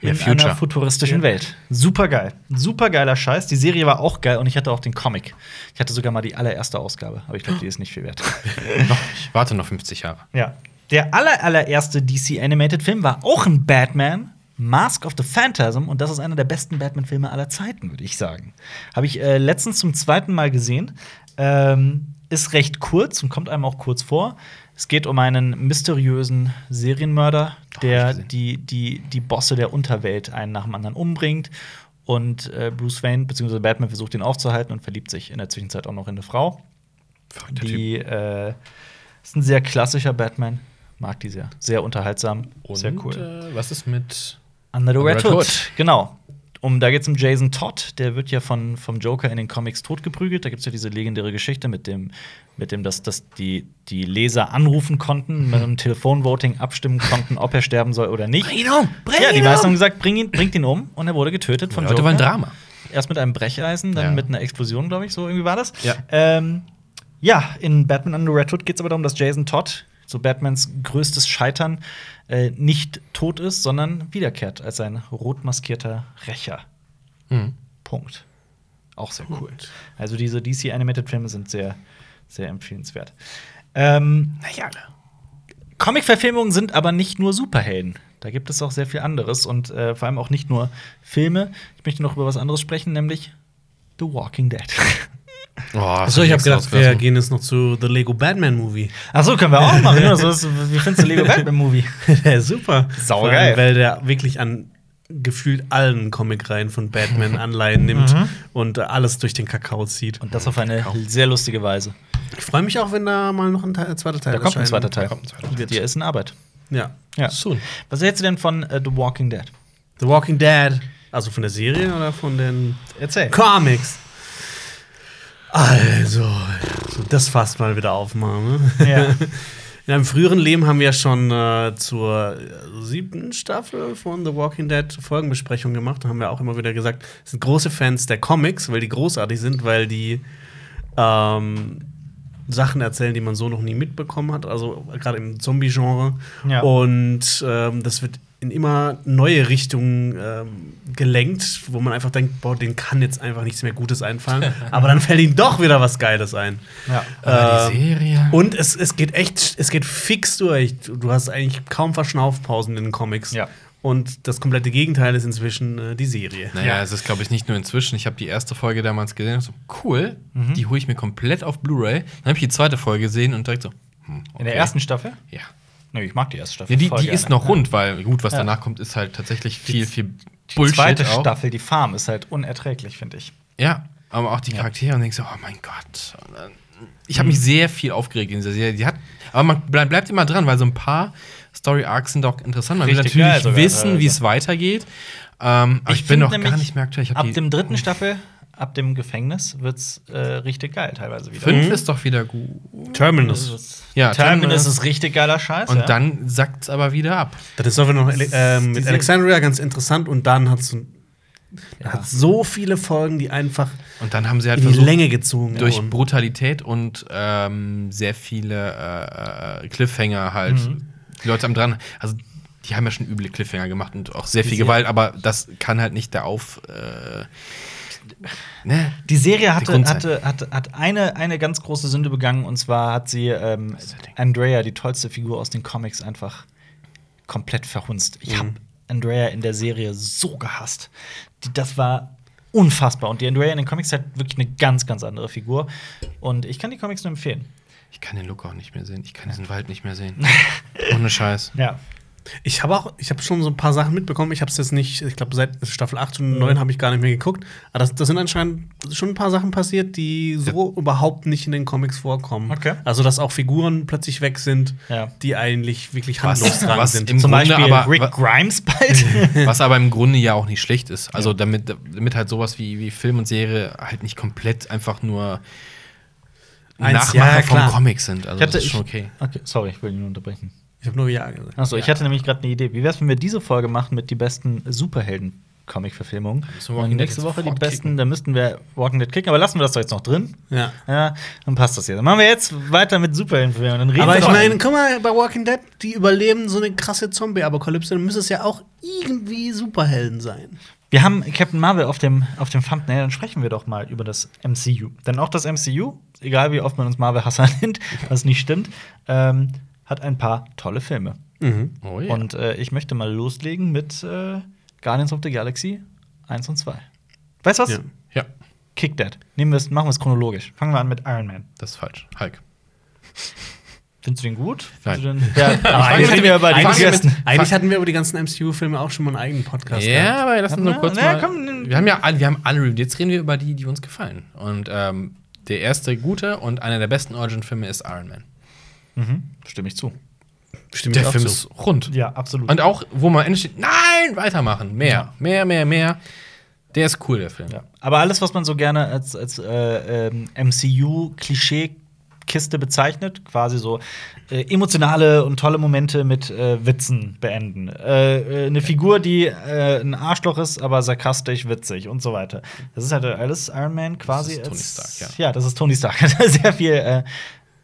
In Future. einer futuristischen Welt. Super geil. Super geiler Scheiß. Die Serie war auch geil und ich hatte auch den Comic. Ich hatte sogar mal die allererste Ausgabe, aber ich glaube, die ist nicht viel wert. *laughs* noch, ich warte noch 50 Jahre. Ja. Der aller, allererste DC Animated Film war auch ein Batman, Mask of the Phantasm, und das ist einer der besten Batman-Filme aller Zeiten, würde ich sagen. Habe ich äh, letztens zum zweiten Mal gesehen. Ähm, ist recht kurz und kommt einem auch kurz vor. Es geht um einen mysteriösen Serienmörder, hab der die, die, die Bosse der Unterwelt einen nach dem anderen umbringt. Und äh, Bruce Wayne bzw. Batman versucht ihn aufzuhalten und verliebt sich in der Zwischenzeit auch noch in eine Frau. Verrückter. Die äh, ist ein sehr klassischer Batman. Mag die sehr. Sehr unterhaltsam. Und, sehr cool. Äh, was ist mit. Under the Red. Hood. Genau. Um, da geht es um Jason Todd, der wird ja von, vom Joker in den Comics totgeprügelt. Da gibt es ja diese legendäre Geschichte mit dem, mit dem dass, dass die, die Leser anrufen konnten, mit einem Telefonvoting abstimmen konnten, ob er sterben soll oder nicht. Bring ihn um! Bring ja, die meisten haben um! gesagt, bring ihn, bringt ihn um und er wurde getötet von Leute Joker. wollen Drama. Erst mit einem Brecheisen, dann Ja. mit einer Explosion, glaube ich, so irgendwie war das. Ja. Ähm, ja, in Batman Under Red Hood geht es aber darum, dass Jason Todd, so Batmans größtes Scheitern, äh, nicht tot ist, sondern wiederkehrt als ein rot maskierter Rächer. Mhm. Punkt. Auch sehr cool. Also diese DC Animated Filme sind sehr, sehr empfehlenswert. Ähm, Naja, Comic-Verfilmungen sind aber nicht nur Superhelden. Da gibt es auch sehr viel anderes und äh, vor allem auch nicht nur Filme. Ich möchte noch über was anderes sprechen, nämlich The Walking Dead. *laughs* Oh, Achso, ich habe gedacht, wir gehen jetzt noch zu The Lego Batman Movie. Achso, können wir auch machen. Ja, *laughs* so ist, wie findest du Lego Batman Movie? *laughs* ja, super. Saugeil. Weil der wirklich an gefühlt allen Comicreihen von Batman *laughs* Anleihen nimmt und äh, alles durch den Kakao zieht. Und das auf eine sehr lustige Weise. Ich freue mich auch, wenn da mal noch ein Teil, zweiter Teil Da kommt ein zweiter Teil. kommt ein zweiter wird. Die ist in Arbeit. Ja. Ja. Soon. Was hältst du denn von äh, The Walking Dead? The Walking Dead. Also von der Serie oder von den Erzähl. Comics? Also, so das fasst mal wieder aufmachen. Ne? Ja. *laughs* In einem früheren Leben haben wir schon äh, zur siebten Staffel von The Walking Dead Folgenbesprechung gemacht. Da haben wir auch immer wieder gesagt, sind große Fans der Comics, weil die großartig sind, weil die ähm, Sachen erzählen, die man so noch nie mitbekommen hat, also gerade im Zombie-Genre. Ja. Und ähm, das wird in immer neue Richtungen ähm, gelenkt, wo man einfach denkt, boah, den kann jetzt einfach nichts mehr Gutes einfallen. *laughs* Aber dann fällt ihm doch wieder was Geiles ein. Ja. Aber die Serie. Und es, es geht echt, es geht fix durch. Du hast eigentlich kaum Verschnaufpausen in den Comics. Ja. Und das komplette Gegenteil ist inzwischen äh, die Serie. Naja, Ja. es ist, glaube ich, nicht nur inzwischen. Ich habe die erste Folge damals gesehen und so, cool, Mhm. die hole ich mir komplett auf Blu-ray. Dann habe ich die zweite Folge gesehen und direkt so, hm, okay. In der ersten Staffel? Ja. Nö, ich mag die erste Staffel. Ja, die, die ist noch rund, weil gut, was danach kommt, ist halt tatsächlich viel, viel Die Bullshit. zweite auch. Staffel, die Farm, ist halt unerträglich, finde ich. Ja, aber auch die. Charaktere und denkst so, oh mein Gott. Ich habe mich sehr viel aufgeregt in dieser Serie. Die hat, aber man bleib, bleibt immer dran, weil so ein paar Story-Arcs sind doch interessant. Man will natürlich sogar wissen, wie es weitergeht. Ähm, aber ich, bin noch gar nicht mehr aktuell. Ich Ab die dem dritten Staffel, ab dem Gefängnis, wird's äh, richtig geil teilweise wieder. fünf Mhm. ist doch wieder gut. Terminus. Ja, Terminus Terminus. ist richtig geiler Scheiß. Und ja. dann sackt es aber wieder ab. Das ist doch noch äh, mit Alexandria ganz interessant. Und dann hat es Ja. hat so viele Folgen, die einfach Und dann haben sie halt in die versucht, Länge gezogen durch wurden. Brutalität und ähm, sehr viele äh, äh, Cliffhanger halt Mhm. die Leute am dran. Also die haben ja schon üble Cliffhanger gemacht und auch sehr viel Gewalt, aber das kann halt nicht der Auf. Äh, ne? Die Serie hatte, Grundzeit. hatte, hatte, hat eine, eine ganz große Sünde begangen und zwar hat sie ähm? Andrea, die tollste Figur aus den Comics, einfach komplett verhunzt. Ich habe Mhm. Andrea in der Serie so gehasst. Die, das war unfassbar. Und die Andrea in den Comics halt wirklich eine ganz, ganz andere Figur. Und ich kann die Comics nur empfehlen. Ich kann den Look auch nicht mehr sehen. Ich kann diesen Wald nicht mehr sehen. *laughs* Ohne Scheiß. Ja. Ich habe auch, ich habe schon so ein paar Sachen mitbekommen. Ich habe es jetzt nicht, ich glaube, seit Staffel 8 und 9 habe ich gar nicht mehr geguckt. Aber das, das sind anscheinend schon ein paar Sachen passiert, die so überhaupt nicht in den Comics vorkommen. Okay. Also, dass auch Figuren plötzlich weg sind, Ja. die eigentlich wirklich Was- handlungstragend was sind. im Zum Grunde Beispiel aber- Rick Grimes bald. *laughs* Was aber im Grunde ja auch nicht schlecht ist. Also damit, damit halt sowas wie, wie Film und Serie halt nicht komplett einfach nur Nachmacher ja, vom klar. Comic sind. Also Ich hatte- das ist schon okay. okay, sorry, ich will ihn nur unterbrechen. Ich habe nur Ja gesagt. Achso, ich hatte nämlich gerade eine Idee. Wie wär's, wenn wir diese Folge machen mit die besten Superhelden-Comic-Verfilmungen? Und nächste Woche die besten, kicken. da müssten wir Walking Dead kicken, aber lassen wir das doch jetzt noch drin. Ja. Ja, dann passt das hier. Dann machen wir jetzt weiter mit reden Aber wir ich meine, guck mal, bei Walking Dead, die überleben so eine krasse Zombie-Apokalypse, dann müsste es ja auch irgendwie Superhelden sein. wir haben Captain Marvel auf dem, auf dem Thumbnail, dann sprechen wir doch mal über das MCU. Denn auch das MCU, egal wie oft man uns Marvel-Hasser *laughs* nennt, was nicht stimmt, ähm, hat ein paar tolle Filme. Mhm. Oh ja. Und äh, ich möchte mal loslegen mit äh, Guardians of the Galaxy 1 und 2. Weißt du was? Ja. ja, Kick That. Nehmen wir es, machen wir es chronologisch. Fangen wir an mit Iron Man. das ist falsch. Hulk. *laughs* Findest du den gut? Nein. Findest du den, *laughs* ja, aber fangen eigentlich wir hatten wir über die ganzen MCU-Filme auch schon mal einen eigenen Podcast Ja, gehabt. aber lass uns nur kurz na, mal. komm. wir haben ja alle, wir haben alle reviewed. Jetzt reden wir über die, die uns gefallen. Und ähm, der erste gute und einer der besten Origin-Filme ist Iron Man. Mhm. Stimme ich zu. Stimme Der Film zu. ist rund. Ja, absolut. Und auch, wo man endlich steht, nein, weitermachen. Mehr, Ja. mehr, mehr, mehr. Der ist cool, der Film. ja. Aber alles, was man so gerne als, als äh, ähm, MCU-Klischee-Kiste bezeichnet, quasi so äh, emotionale und tolle Momente mit äh, Witzen beenden. Äh, äh, eine Figur, die äh, ein Arschloch ist, aber sarkastisch, witzig und so weiter. Das ist halt alles Iron Man quasi. ist Tony als- Stark, ja. das ist Tony Stark. *laughs* Sehr viel äh,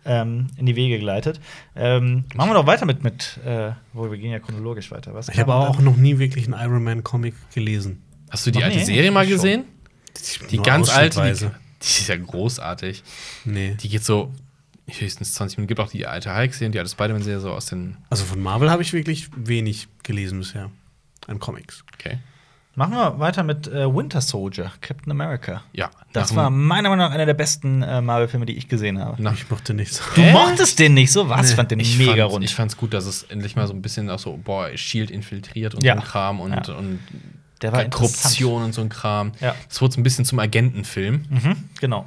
ähm, in die Wege geleitet. Ähm, machen wir doch weiter mit, mit äh, wo wir gehen ja chronologisch weiter. Was Ich habe auch noch nie wirklich einen Iron Man-Comic gelesen. Hast du die alte nee, Serie mal schon. gesehen? Die Nur ganz alte, die, die ist ja großartig. Nee. Die geht so höchstens 20 Minuten. Gibt auch die alte Hulk-Serie und die alte Spider-Man-Serie so aus den. Also von Marvel habe ich wirklich wenig gelesen bisher. An Comics. Okay. Machen wir weiter mit äh, Winter Soldier, Captain America. Ja. Das war meiner Meinung nach einer der besten äh, Marvel-Filme, die ich gesehen habe. nach, Ich mochte nichts. Du mochtest den nicht so? Was? Nee. Ich fand den ich mega fand, rund. Ich fand's gut, dass es endlich mal so ein bisschen auch so, boah, Shield infiltriert und Ja. so ein Kram und, Ja. und Der war Korruption und so ein Kram. Ja. Es wurde so ein bisschen zum Agentenfilm. Mhm, genau.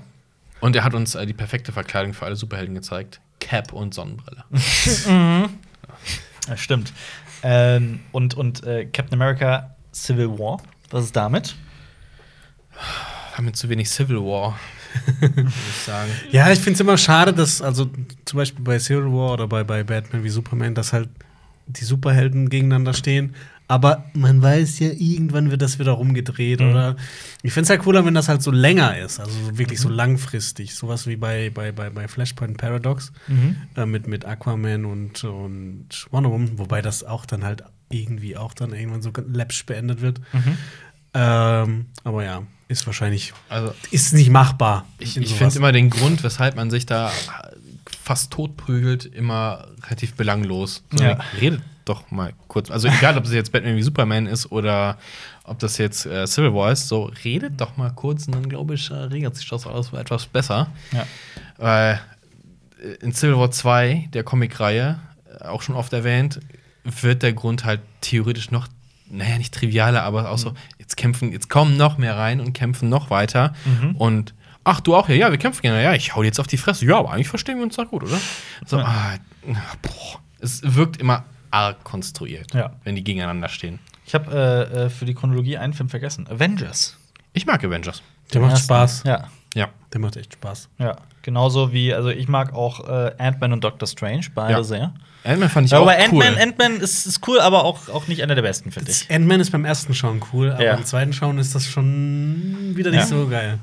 Und er hat uns äh, die perfekte Verkleidung für alle Superhelden gezeigt. Cap und Sonnenbrille. *laughs* Ja, stimmt. Ähm, und und äh, Captain America Civil War, was ist damit? Haben wir zu wenig Civil War, würde ich sagen. *laughs* Ja, ich finde es immer schade, dass, also zum Beispiel bei Civil War oder bei, bei Batman wie Superman, dass halt die Superhelden gegeneinander stehen. Aber man weiß ja, irgendwann wird das wieder rumgedreht. Mhm. Oder ich finde es halt cooler, wenn das halt so länger ist. Also so wirklich so langfristig. Sowas wie bei, bei, bei, bei Flashpoint Paradox äh, mit, mit Aquaman und, und Wonder Woman. Wobei das auch dann halt irgendwie auch dann irgendwann so läppsch beendet wird. Ähm, aber ja, ist wahrscheinlich, Also, ist nicht machbar. ich, ich finde immer den Grund, weshalb man sich da fast totprügelt, immer relativ belanglos. So, Ja. Redet doch mal kurz. Also, egal, ob es jetzt Batman wie Superman ist oder ob das jetzt äh, Civil War ist, so redet doch mal kurz und dann, glaube ich, äh, regelt sich das alles etwas besser. Ja. Weil äh, in Civil War 2, der Comicreihe, äh, auch schon oft erwähnt, wird der Grund halt theoretisch noch, naja, nicht trivialer, aber auch so, jetzt kämpfen, jetzt kommen noch mehr rein und kämpfen noch weiter. Und ach, du auch, ja, ja, wir kämpfen gerne. Ja, ich hau dir jetzt auf die Fresse. Ja, aber eigentlich verstehen wir uns doch gut, oder? So, Ja. ah, boah. Es wirkt immer arg konstruiert, Ja. wenn die gegeneinander stehen. Ich habe äh, äh, für die Chronologie einen Film vergessen. Avengers. Ich mag Avengers. Der macht Ersten. Spaß. Ja. Ja. Der macht echt Spaß. Ja. Genauso wie, also ich mag auch äh, Ant-Man und Doctor Strange, beide Ja. sehr. Ant-Man fand ich Ja, auch aber cool. Ant-Man Ant ist, ist cool, aber auch, auch nicht einer der besten, finde ich. Ant-Man ist beim ersten Schauen cool, aber Ja. beim zweiten Schauen ist das schon wieder nicht Ja. so geil.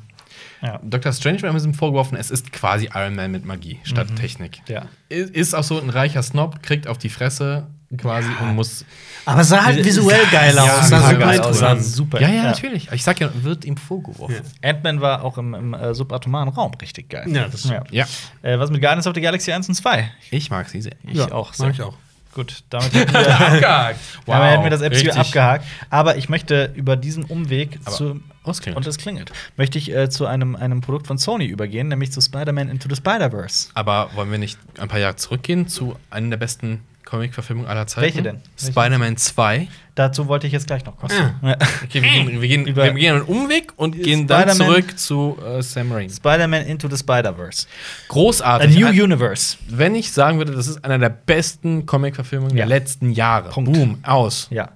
Ja. Dr. Strange war ein bisschen vorgeworfen, es ist quasi Iron Man mit Magie statt Technik. Ja. Ist ist auch so ein reicher Snob, kriegt auf die Fresse quasi und muss. Aber es sah halt visuell geil Ja, aus. sah sah super geil aus. interessant. Super. Ja, ja, natürlich. Ich sag ja, wird ihm vorgeworfen. Ja. Ant-Man war auch im, im äh, subatomaren Raum richtig geil. Ja, das stimmt. Ja, Äh, was mit Guardians of the Galaxy 1 und 2? ich mag sie sehr. Ich Ja, auch mag ich auch. Gut, damit hätten wir, *laughs* Abgehakt. *laughs* damit hätten wir das MCU richtig. abgehakt. Aber ich möchte über diesen Umweg Aber zu. ausklingend. Und es klingelt. Möchte ich äh, zu einem, einem Produkt von Sony übergehen, nämlich zu Spider-Man Into the Spider-Verse. Aber wollen wir nicht ein paar Jahre zurückgehen zu einer der besten Comic-Verfilmungen aller Zeiten? Welche denn? Spider-Man 2. Dazu wollte ich jetzt gleich noch kommen. Ah. Ja. Okay, wir gehen, wir gehen, wir gehen einen Umweg und gehen dann zurück zu äh, Sam Raimi. Spider-Man Into the Spider-Verse. A Großartig. New Ein- Universe. Wenn ich sagen würde, das ist einer der besten Comic-Verfilmungen Ja. der letzten Jahre. Punkt. Boom, aus. Ja.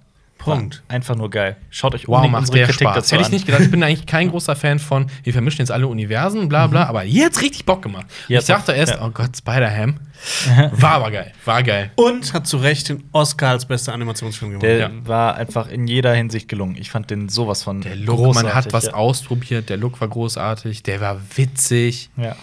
Punkt. War Einfach nur geil. Schaut euch Wow, unbedingt unsere Kritik Spaß. dazu Hätte ich nicht gedacht. Ich bin eigentlich kein großer Fan von, wir vermischen jetzt alle Universen, bla bla, aber jetzt richtig Bock gemacht. Jetzt ich dachte erst, ja. oh Gott, Spider-Ham. *laughs* War aber geil. War geil. Und hat zu Recht den Oscar als bester Animationsfilm gewonnen. Der Ja. war einfach in jeder Hinsicht gelungen. Ich fand den sowas von Der Look, man hat was ja. ausprobiert, der Look war großartig, der war witzig. Ja.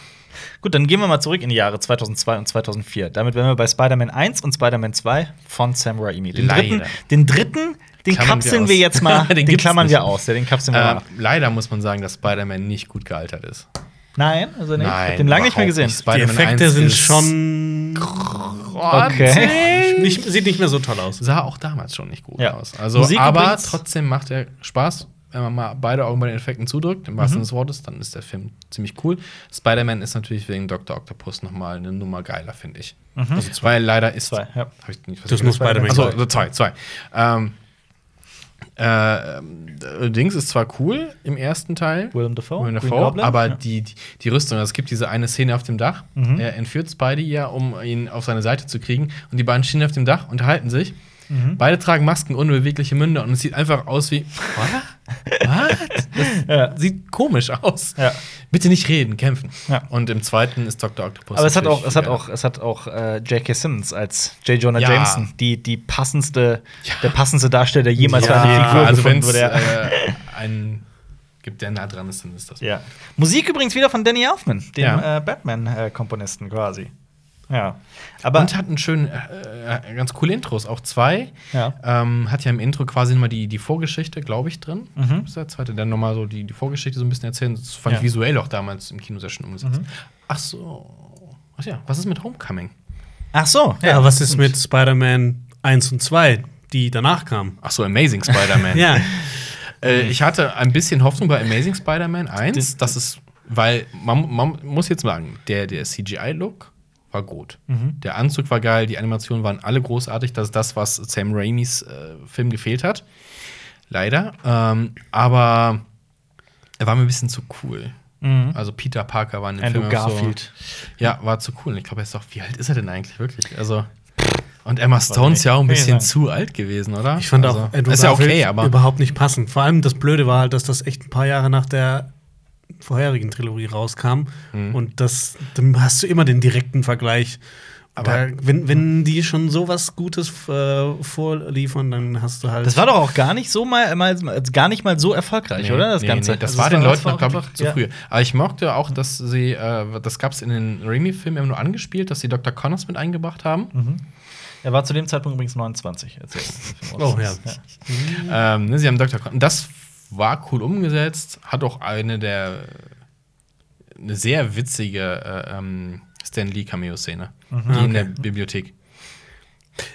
Gut, dann gehen wir mal zurück in die Jahre 2002 und 2004. Damit wären wir bei Spider-Man 1 und Spider-Man 2 von Sam Raimi. Den Leider. dritten, den dritten, den Klammern wir kapseln aus. wir jetzt mal, *laughs* Den den, klammern nicht. wir aus. Ja, den kapseln wir Äh, mal. leider muss man sagen, dass Spider-Man nicht gut gealtert ist. Nein, also nicht. ich Nein, hab den lange nicht mehr gesehen. nicht. Die Effekte 1 sind ist schon. Okay. *laughs* Nicht, sieht nicht mehr so toll aus. Sah auch damals schon nicht gut Ja. aus. Also, Musik aber trotzdem macht er Spaß. Wenn man mal beide Augen bei den Effekten zudrückt, im Mhm. wahrsten Sinne des Wortes, dann ist der Film ziemlich cool. Spider-Man ist natürlich wegen Dr. Octopus noch mal eine Nummer geiler, finde ich. Also zwei. Weil leider ist. Mhm. Zwei, ja. Hab ich nicht, was Das ich muss gesagt? Spider-Man Achso, sein. also zwei, zwei. Ähm, äh, ähm, Dings ist zwar cool im ersten Teil. Willem Dafoe, Willem Dafoe, Goblin, aber ja. die, die, die Rüstung, also es gibt diese eine Szene auf dem Dach. Mhm. Er entführt Spidey ja, um ihn auf seine Seite zu kriegen. Und die beiden stehen auf dem Dach, unterhalten sich. Mhm. Beide tragen Masken, unbewegliche Münder und es sieht einfach aus wie. *laughs* Was? Ja. sieht komisch aus. Ja. Bitte nicht reden, kämpfen. Ja. Und im zweiten ist Dr. Octopus. Aber es hat auch, es hat auch, es hat auch äh, J.K. Simmons als J. Jonah Ja. Jameson, die, die passendste, der passendste Darsteller, der jemals Ja, eine Figur also wenn gefunden wurde. Äh, einen gibt, der nah dran ist, dann ist das. Ja. Musik übrigens wieder von Danny Elfman, dem äh, Batman-Komponisten quasi. Ja. Aber und hat einen schönen, äh, äh, ganz coole Intros, auch zwei. Ja. Ähm, hat ja im Intro quasi immer die, die Vorgeschichte, glaube ich, drin. Mhm. Das ist der zweite, der nochmal so die, die Vorgeschichte so ein bisschen erzählen. Das fand Ja. ich visuell auch damals im Kino sehr schön umgesetzt. Mhm. Ach so. Ach ja, was ist mit Homecoming? ach so, Ja, was ist mit Spider-Man 1 und 2, die danach kamen? Ach so, Amazing Spider-Man. *laughs* Ja. Äh, ich hatte ein bisschen Hoffnung bei Amazing Spider-Man 1, dass es, weil man, man muss jetzt sagen, der, der CGI-Look war gut. Mhm. Der Anzug war geil, die Animationen waren alle großartig. Das ist das, was Sam Raimis äh, Film gefehlt hat. Leider. Ähm, aber er war mir ein bisschen zu cool. Mhm. Also Peter Parker war in dem Andrew Film auch Garfield. So, ja, war zu cool. Und Ich glaube, er ist doch, wie alt ist er denn eigentlich wirklich? Also und Emma Stone ist ja auch ein bisschen zu alt gewesen, oder? Ich fand also, auch Andrew ist ja okay, aber überhaupt nicht passend. Vor allem das Blöde war halt, dass das echt ein paar Jahre nach der vorherigen Trilogie rauskam. Mhm. Und das, dann hast du immer den direkten Vergleich. Aber- Aber wenn, wenn die schon sowas Gutes äh, vorliefern, dann hast du halt. Das war doch auch gar nicht so mal, mal gar nicht mal so erfolgreich, oder? Das nee, Ganze. Nee, das Also war den Leuten noch, glaube einfach- ich, zu ja. früh. Aber ich mochte auch, dass sie, äh, das gab es in den Raimi-Filmen immer nur angespielt, dass sie Dr. Connors mit eingebracht haben. Mhm. Er war zu dem Zeitpunkt übrigens 29. Erzähl. Oh, ja. Ähm, ne, sie haben Dr. Connors. Das war cool umgesetzt, hat auch eine der eine sehr witzige äh, ähm, Stan Lee Cameo-Szene, Mhm. die in der Okay. Bibliothek.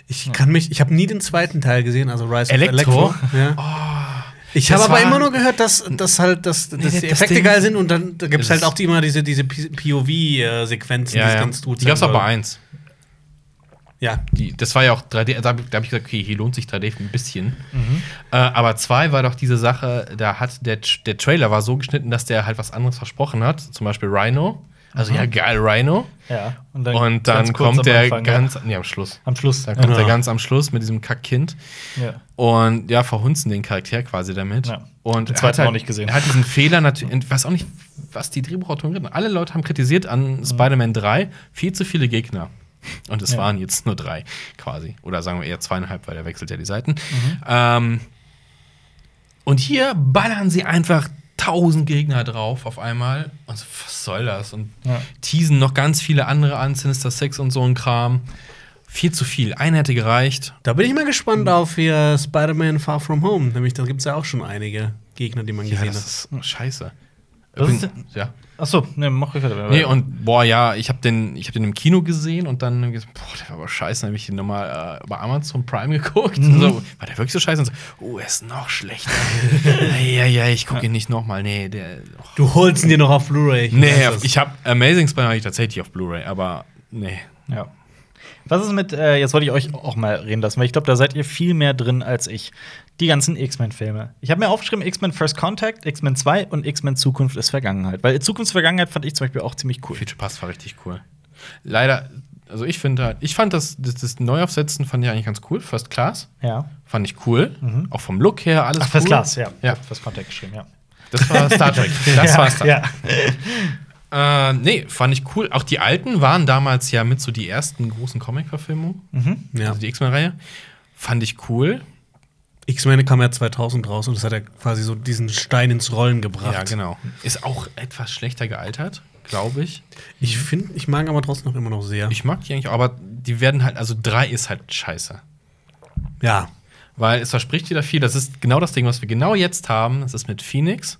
ich kann mich, ich habe nie den zweiten Teil gesehen, also Rise Elektro? of Electro. Ja. ich das habe aber immer nur gehört, dass, dass halt dass, dass das- die Effekte Ding- geil sind und dann da gibt es halt auch die, immer diese, diese POV-Sequenzen, Ja, die ja. ganz gut Die gab es sein auch bei sollen. 1. Ja, Die, das war ja auch 3D, da, da habe ich gesagt, okay, hier lohnt sich 3D ein bisschen. Mhm. Äh, aber 2 war doch diese Sache, da hat der, der Trailer war so geschnitten, dass der halt was anderes versprochen hat. Zum Beispiel Rhino. Also ja, geil, Rhino. Ja. Und Und ganz dann kommt der Anfang, ja. ganz, nee, am Schluss. am Schluss. Dann kommt Ja. der ganz am Schluss mit diesem Kackkind. ja. Und ja, verhunzen den Charakter quasi damit. Ja. Und Den er zweiten hat halt, auch nicht gesehen. Er hat diesen Fehler natürlich, ich weiß auch nicht, was die Drehbuchautoren reden. Alle Leute haben kritisiert an Spider-Man 3 viel zu viele Gegner. Und es Ja. waren jetzt nur drei, quasi. Oder sagen wir eher zweieinhalb, weil er wechselt ja die Seiten. Mhm. Ähm, und hier ballern sie einfach tausend Gegner drauf auf einmal. Und so, was soll das? Und Ja. teasen noch ganz viele andere an, Sinister Six und so ein Kram. Viel zu viel. Eine hätte gereicht. da bin ich mal gespannt auf hier Spider-Man Far From Home. Nämlich, da gibt es ja auch schon einige Gegner, die man Ja, gesehen hat. das ist scheiße. Übrigens- ja. Achso, ne, mach ich weiter. Nee, und boah, ja, ich habe den, ich hab den im Kino gesehen und dann gesagt, boah, der war aber scheiße. Dann habe ich den nochmal äh, bei Amazon Prime geguckt. Mhm. So, war der wirklich so scheiße? Und so, oh, er ist noch schlechter. *laughs* ja, ja, ich gucke ihn nicht nochmal. Nee, der. Oh. Du holst ihn dir noch auf Blu-ray. Nee, das. ich habe Amazing Spider-Man hab ich tatsächlich auf Blu-ray, aber nee. Ja. Was ist mit, äh, jetzt wollte ich euch auch mal reden lassen, weil ich glaube, da seid ihr viel mehr drin als ich. Die ganzen X-Men-Filme. Ich habe mir aufgeschrieben, X-Men First Contact, X-Men 2 und X-Men Zukunft ist Vergangenheit. Weil Zukunft ist Vergangenheit fand ich zum Beispiel auch ziemlich cool. Future Past war richtig cool. Leider, also ich finde halt, ich fand das, das, das Neuaufsetzen fand ich eigentlich ganz cool. First Class Ja. fand ich cool. Auch vom Look her, alles Mhm. Ach, First cool. Class, ja. Ja. First Contact geschrieben, ja. Das war Star Trek. Das ja, war Star Trek. Ja. Äh, nee, fand ich cool. Auch die alten waren damals ja mit so die ersten großen Comic-Verfilmungen. Ja. Also die X-Men-Reihe. Fand ich cool. X-Men kam ja 2000 raus und das hat ja quasi so diesen Stein ins Rollen gebracht. Ja, genau. Ist auch etwas schlechter gealtert, glaube ich. Ich finde, ich mag aber trotzdem noch immer noch sehr. Ich mag die eigentlich, auch, aber die werden halt, also drei ist halt scheiße. ja. Weil es verspricht wieder viel. Das ist genau das Ding, was wir genau jetzt haben. Das ist mit Phoenix.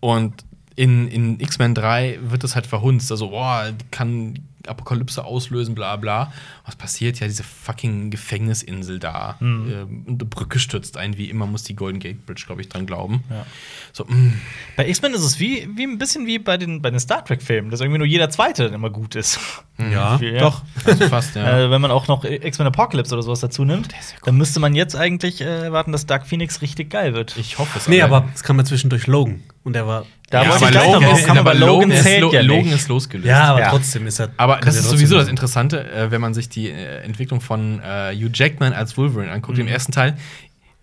Und in, in X-Men 3 wird das halt verhunzt. Also, boah, kann Apokalypse auslösen, bla bla. Was passiert? Ja, diese fucking Gefängnisinsel da. Ähm, und eine Brücke stürzt ein, wie immer muss die Golden Gate Bridge, glaube ich, dran glauben. Ja. So, mm, Bei X-Men ist es wie, wie ein bisschen wie bei den, bei den Star Trek-Filmen, dass irgendwie nur jeder zweite dann immer gut ist. Ja, *laughs* Ja. doch. also fast, ja. *laughs* Äh, wenn man auch noch X-Men Apocalypse oder sowas dazu nimmt, dann müsste man jetzt eigentlich äh, erwarten, dass Dark Phoenix richtig geil wird. ich hoffe es. Nee, aber es kam ja zwischendurch Logan. Und der war. Da ja, wollte aber ich gleich Logan, noch ist, kommen, aber Logan ist, zählt lo ja Logan nicht. ist losgelöst. Ja, aber Ja. trotzdem ist er. Aber kann das ist sowieso das. Interessante, äh, wenn man sich die äh, Entwicklung von äh, Hugh Jackman als Wolverine anguckt. Mhm. Im ersten Teil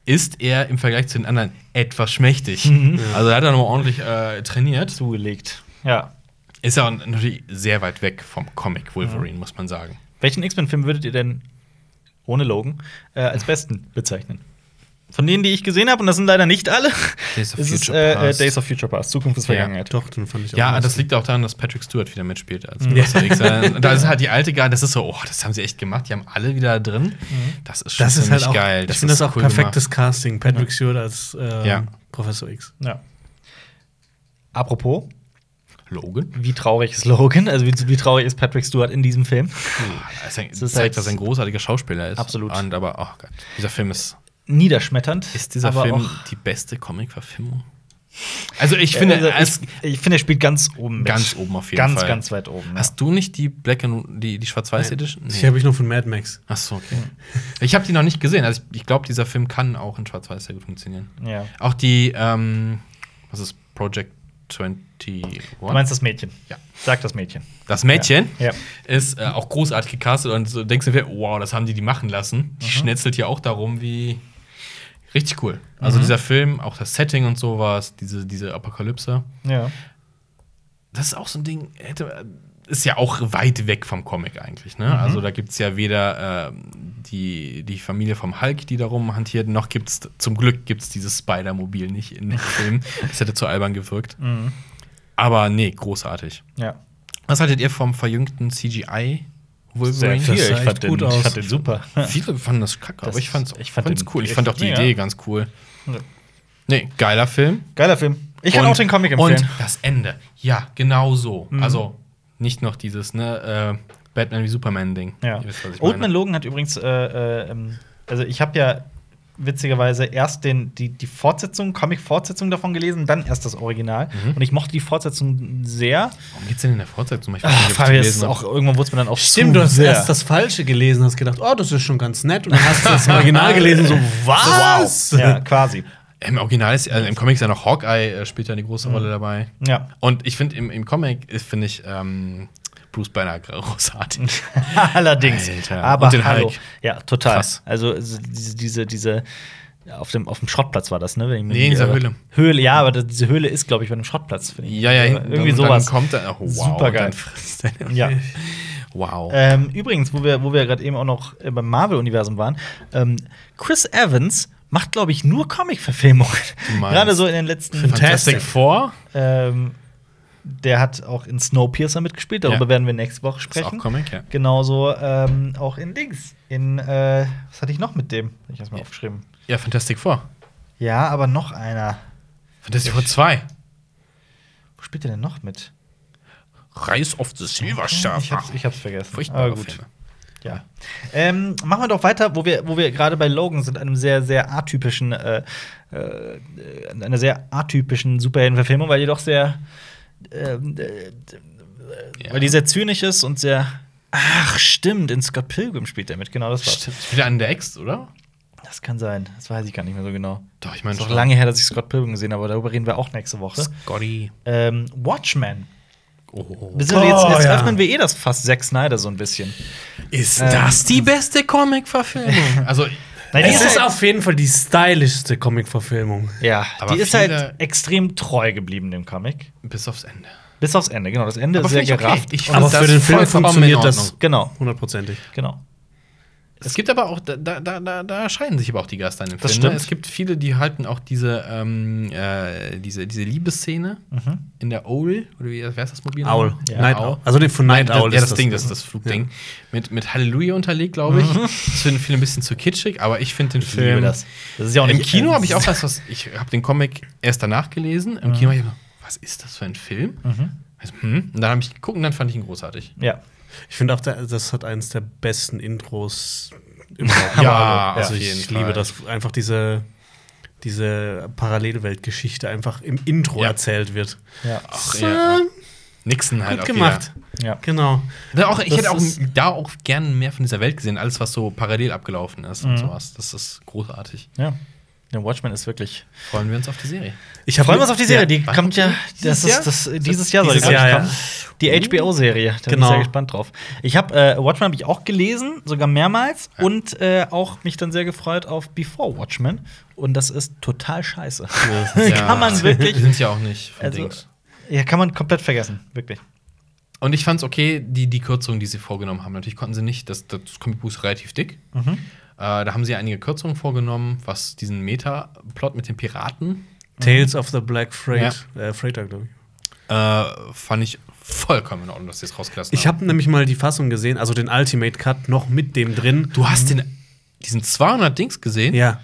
ist er im Vergleich zu den anderen etwas schmächtig. Mhm. Also er hat er nochmal ordentlich äh, trainiert. zugelegt. Ja. Ist ja natürlich sehr weit weg vom Comic Wolverine, muss man sagen. Welchen X-Men-Film würdet ihr denn ohne Logan äh, als besten bezeichnen? Von denen, die ich gesehen habe, und das sind leider nicht alle, Days of ist Future äh, äh, Past. Days of Future Past, Zukunft ist Ja, Vergangenheit. Doch, den fand ich auch. Ja, das liegt auch daran, dass Patrick Stewart wieder mitspielt als Ja. Professor X. *laughs* Da ist halt die alte Garde, das ist so, oh, das haben sie echt gemacht, die haben alle wieder drin. Das ist schon Das ist ziemlich halt auch, geil. Ich finde das auch cool perfektes gemacht. Casting. Patrick Stewart als äh, Ja. Professor X. Ja. Apropos, Logan? wie traurig ist Logan? Also, wie, wie traurig ist Patrick Stewart in diesem Film? Also, ist zeigt, halt- dass er ein großartiger Schauspieler ist. Absolut. Und aber, oh Gott, dieser Film ist. Niederschmetternd. Ist dieser aber Film die beste Comic-Verfilmung? Also, ich finde, also, als, ich, ich finde, er spielt ganz oben. mit. Ganz oben auf jeden ganz, Fall. Ganz, weit oben. ja. hast du nicht die Black and die, die Schwarz-Weiß Edition? Die habe ich nur von Mad Max. Ach so, okay. Ich habe die noch nicht gesehen. Also, ich, ich glaube, dieser Film kann auch in Schwarz-Weiß sehr gut funktionieren. ja. Auch die, ähm, was ist Project 20 Du meinst das Mädchen? Ja. Sag das Mädchen. Das Mädchen Ja. ist äh, auch großartig gecastet und so denkst du dir, wow, das haben die die machen lassen. Die schnetzelt ja auch darum, wie richtig cool. Also dieser Film, auch das Setting und sowas, diese, diese Apokalypse. Ja. Das ist auch so ein Ding, hätte, ist ja auch weit weg vom Comic eigentlich. Ne? Also da gibt es ja weder ähm, die, die Familie vom Hulk, die darum hantiert, noch gibt es, zum Glück gibt es dieses Spider-Mobil nicht in dem Film. *laughs* Das hätte zu albern gewirkt. Aber nee, großartig. Ja. Was haltet ihr vom verjüngten CGI Sehr Wolverine? viel. Das sah Ich fand, den, ich fand den super. *laughs* Viele fanden das kacke, Das- aber ich fand's, ich fand fand's cool. Ich fand auch die mega. Idee ganz cool. Ja. Nee, geiler Film. Geiler Film. Ich kann Und- auch den Comic empfehlen. Und das Ende. Ja, genau so. Also nicht noch dieses, ne, äh, Batman wie Superman-Ding. Ja. Wisst. Logan hat übrigens, äh, äh, ähm, also ich habe ja witzigerweise erst den, die, die Fortsetzung, Comic-Fortsetzung davon gelesen, dann erst das Original. Mhm. Und ich mochte die Fortsetzung sehr. Warum geht's denn in der Fortsetzung? Ich Ah, weiß nicht, ob ich's Frage ist gelesen auch, irgendwann wurde es mir dann auch Stimmt, du hast sehr. erst das Falsche gelesen, hast gedacht, oh, das ist schon ganz nett. Und dann hast du das *laughs* Original gelesen, so, was? Ja, quasi. Im Original ist, also im Comic ist ja noch Hawkeye, äh, spielt ja eine große Rolle dabei. Ja. Und ich finde, im, im Comic finde ich, ähm, Bruce Banner großartig. *laughs* Allerdings. Alter. Aber Und den hallo. Hulk. Ja, total. Krass. Also diese, diese, diese auf dem, auf dem Schrottplatz war das, ne? Wenn Nee, in dieser. Höhle. Höhle, ja, aber diese Höhle ist, glaube ich, bei einem Schrottplatz. finde ich. ja, ja, Oder irgendwie dann, sowas. Dann kommt er, oh, wow, Supergeil. und dann frisst er- ja. Wow. Ähm, übrigens, wo wir, wo wir gerade eben auch noch äh, beim Marvel-Universum waren, ähm, Chris Evans macht, glaube ich, nur Comic-Verfilmungen. Gerade so in den letzten Fantastic Four. Ähm, der hat auch in Snowpiercer mitgespielt, darüber Ja. werden wir nächste Woche Ist sprechen. auch Comic, ja. Genauso ähm, auch in Dings. In, äh, was hatte ich noch mit dem? Hab Ich erstmal Ja. aufgeschrieben. Ja, Fantastic Four. Ja, aber noch einer. Fantastic Four 2. Wo spielt der denn noch mit? Rise of the Silver Surfer. Ich hab's, ich hab's vergessen. Furchtbare Aber gut. Filme. Ja. Ähm, machen wir doch weiter, wo wir, wo wir gerade bei Logan sind, einem sehr, sehr atypischen, äh, äh, einer sehr atypischen Superheldenverfilmung, weil die doch sehr, ähm, äh, Ja. weil die sehr zynisch ist und sehr. Ach, stimmt, in Scott Pilgrim spielt er mit, genau das war's. Stimmt. Spielt er an der Ex, oder? Das kann sein, das weiß ich gar nicht mehr so genau. Doch, ich meine ist auch lange her, dass ich Scott Pilgrim gesehen habe, aber darüber reden wir auch nächste Woche. Scotty. Ähm, Watchmen. Oh. Beziehungsweise jetzt, Oh, jetzt ja. öffnen wir eh das fast Zack Snyder so ein bisschen. Ist Ähm, das die beste Comic-Verfilmung? also, Nein, die Es ist halt- auf jeden Fall die stylischste Comic-Verfilmung. Ja, Aber die ist halt extrem treu geblieben dem Comic. bis aufs Ende. Bis aufs Ende, genau. Das Ende Aber ist sehr okay. gerafft. Fand Aber für den Film funktioniert das genau, hundertprozentig. genau. Es gibt aber auch, da, da, da, da scheiden sich aber auch die Geister in dem Das Film. Ne? stimmt. Es gibt viele, die halten auch diese, ähm, äh, diese, diese Liebesszene Mhm. in der Owl, oder wie wer ist das Mobil? Owl. Ja, Night Owl. Also den von Night das, Owl ja, das, ist Ding, das ist das Flugding. Ja. Mit, mit Halleluja unterlegt, glaube ich. Das finden viele ein bisschen zu kitschig, aber ich finde den Ich Film. das. Das ist ja auch Im Kino habe ich *laughs* auch was, was ich habe den Comic erst danach gelesen. Im Kino habe ich gedacht, was ist das für ein Film? Mhm. Also, hm. Und dann habe ich geguckt und dann fand ich ihn großartig. Ja. Ich finde auch, das hat eines der besten Intros überhaupt. *laughs* Ja, also auf ich jeden liebe Fall. das. Einfach diese, diese Parallelweltgeschichte einfach im Intro Ja. erzählt wird. Ja. Ach, So, ja. Nixon halt Gut gemacht. ja. Genau. Da auch, ich Das hätte auch da auch gerne mehr von dieser Welt gesehen, alles was so parallel abgelaufen ist und Mhm. sowas. Das ist großartig. ja. Der Watchmen ist wirklich. Freuen wir uns auf die Serie. Ich wir uns auf die Serie. Ja. die kommt ja. die? Das Dieses Jahr? das, dieses Jahr soll die, Jahr, kommen. ja. Die HBO-Serie. Da bin ich Genau. sehr gespannt drauf. Ich habe äh, Watchmen habe ich auch gelesen, sogar mehrmals. Und äh, auch mich dann sehr gefreut auf Before Watchmen. Und das ist total scheiße. *laughs* kann man Die wirklich. *laughs* sind ja auch nicht Also, Dings. ja, kann man komplett vergessen. Wirklich. Und ich fand es okay, die, die Kürzungen, die sie vorgenommen haben. Natürlich konnten sie nicht, das, das Comicbuch ist relativ dick. Mhm. Äh, da haben sie einige Kürzungen vorgenommen, was diesen Meta-Plot mit den Piraten Tales of the Black Freight, äh, Freighter, glaube ich. äh, fand ich vollkommen in Ordnung, dass sie es rausgelassen Ich habe nämlich mal die Fassung gesehen, also den Ultimate Cut noch mit dem drin. Du hast den, diesen 200 Dings gesehen? Ja.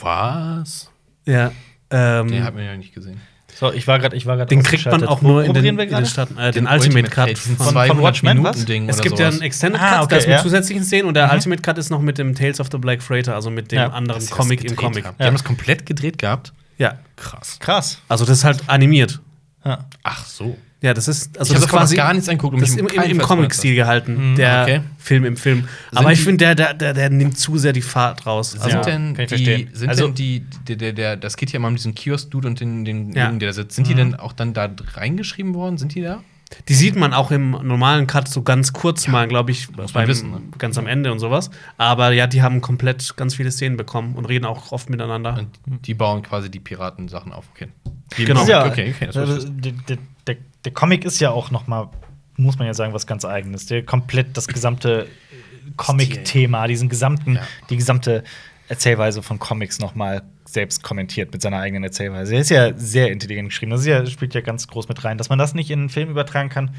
Was? Ja. Ähm, Den hat man ja nicht gesehen. So, ich war gerade, ich war gerade. den kriegt man auch nur in den, in den Staaten. Äh, den, Ultimate Cut. von- von 200 Watchmen, was? Minuten Ding Es gibt ja sowas. einen Extended Ah, Cut, okay, das mit ja. zusätzlichen Szenen und der Mhm. Ultimate Cut ist noch mit dem Tales of the Black Freighter, also mit dem Ja. anderen Comic im Comic. haben. Ja. Die haben das komplett gedreht gehabt? Ja. Krass. Krass. Also das ist halt animiert. Ja. Ach so. Ja, das ist also ich habe das quasi gar nichts angeguckt. um Das mich ist im, im, im Comic-Stil gehalten, der okay. Film im Film. Sind Aber ich finde, der, der, der, der nimmt zu sehr die Fahrt raus. Sind Also, Ja, denn kann ich die, verstehen. sind Also- denn die, der, der, der, das geht ja mal um diesen Kiosk-Dude und den, den Ja. Jungen, der da sitzt. Sind die denn auch dann da reingeschrieben worden? Sind die da? Die sieht man auch im normalen Cut so ganz kurz mal, glaube ich, beim, wissen, ne? ganz am Ende und sowas. Aber ja, die haben komplett ganz viele Szenen bekommen und reden auch oft miteinander. Und die bauen quasi die Piratensachen auf. Okay. Die Genau. Ja, okay, okay, das ich. Der, Comic ist ja auch noch mal, muss man ja sagen, was ganz eigenes. Der komplett das gesamte Comic-Thema, diesen gesamten, Ja. die gesamte Erzählweise von Comics noch mal selbst kommentiert mit seiner eigenen Erzählweise. Er ist ja sehr intelligent geschrieben. Das ist ja, spielt ja ganz groß mit rein. Dass man das nicht in einen Film übertragen kann,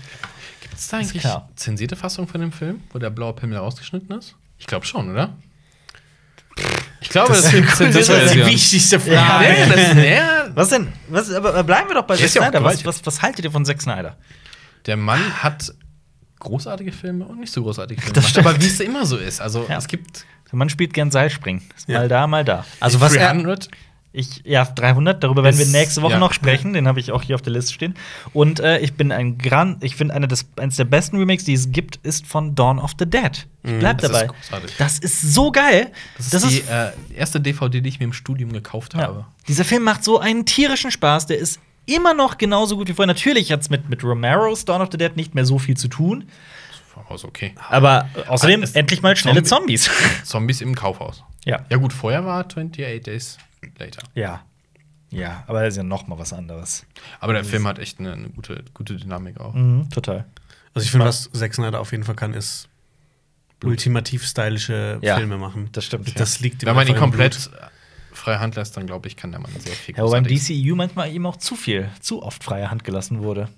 Gibt es da eigentlich zensierte Fassung von dem Film, wo der blaue Pimmel rausgeschnitten ist? Ich glaube schon, oder? Ich glaube, das, gibt zensierte Version. wichtigste Ja, Nee, das ist, nee, Was denn? Was, aber bleiben wir doch bei Zack ist ja Snyder. Was, was, was haltet ihr von Zack Snyder? Der Mann hat großartige Filme und nicht so großartige Filme. Das gemacht, aber wie es immer so ist. Also Ja. es gibt Der Mann spielt gern Seilspringen. Ist Ja. Mal da, mal da. Also was er, 300. Ich, ja, 300, darüber werden wir nächste Woche ja. noch sprechen. Den habe ich auch hier auf der Liste stehen. Und äh, ich bin ein Gran, ich finde, eines der besten Remakes, die es gibt, ist von Dawn of the Dead. Ich bleib das dabei. ist das ist so geil. Das ist die äh, erste DVD, die ich mir im Studium gekauft ja. habe. Dieser Film macht so einen tierischen Spaß. Der ist immer noch genauso gut wie vorher. Natürlich hat es mit, mit Romero's Dawn of the Dead nicht mehr so viel zu tun. Voraus okay. Aber außerdem es- endlich mal schnelle Zombies. *laughs* Zombies im Kaufhaus. ja. Ja, gut, vorher war 28 Days Later. Ja. Ja, aber das ist ja noch mal was anderes. Aber der Film hat echt eine, eine gute, gute Dynamik auch. Mhm, total. also ich finde, was Zack Snyder auf jeden Fall kann, ist ultimativ stylische Ja, Filme machen. das stimmt, Das liegt Wenn man ihn komplett Blut. frei Hand lässt, dann glaube ich, kann der Mann sehr viel Ja, wobei im. DCEU manchmal ihm auch zu viel, zu oft freie Hand gelassen wurde.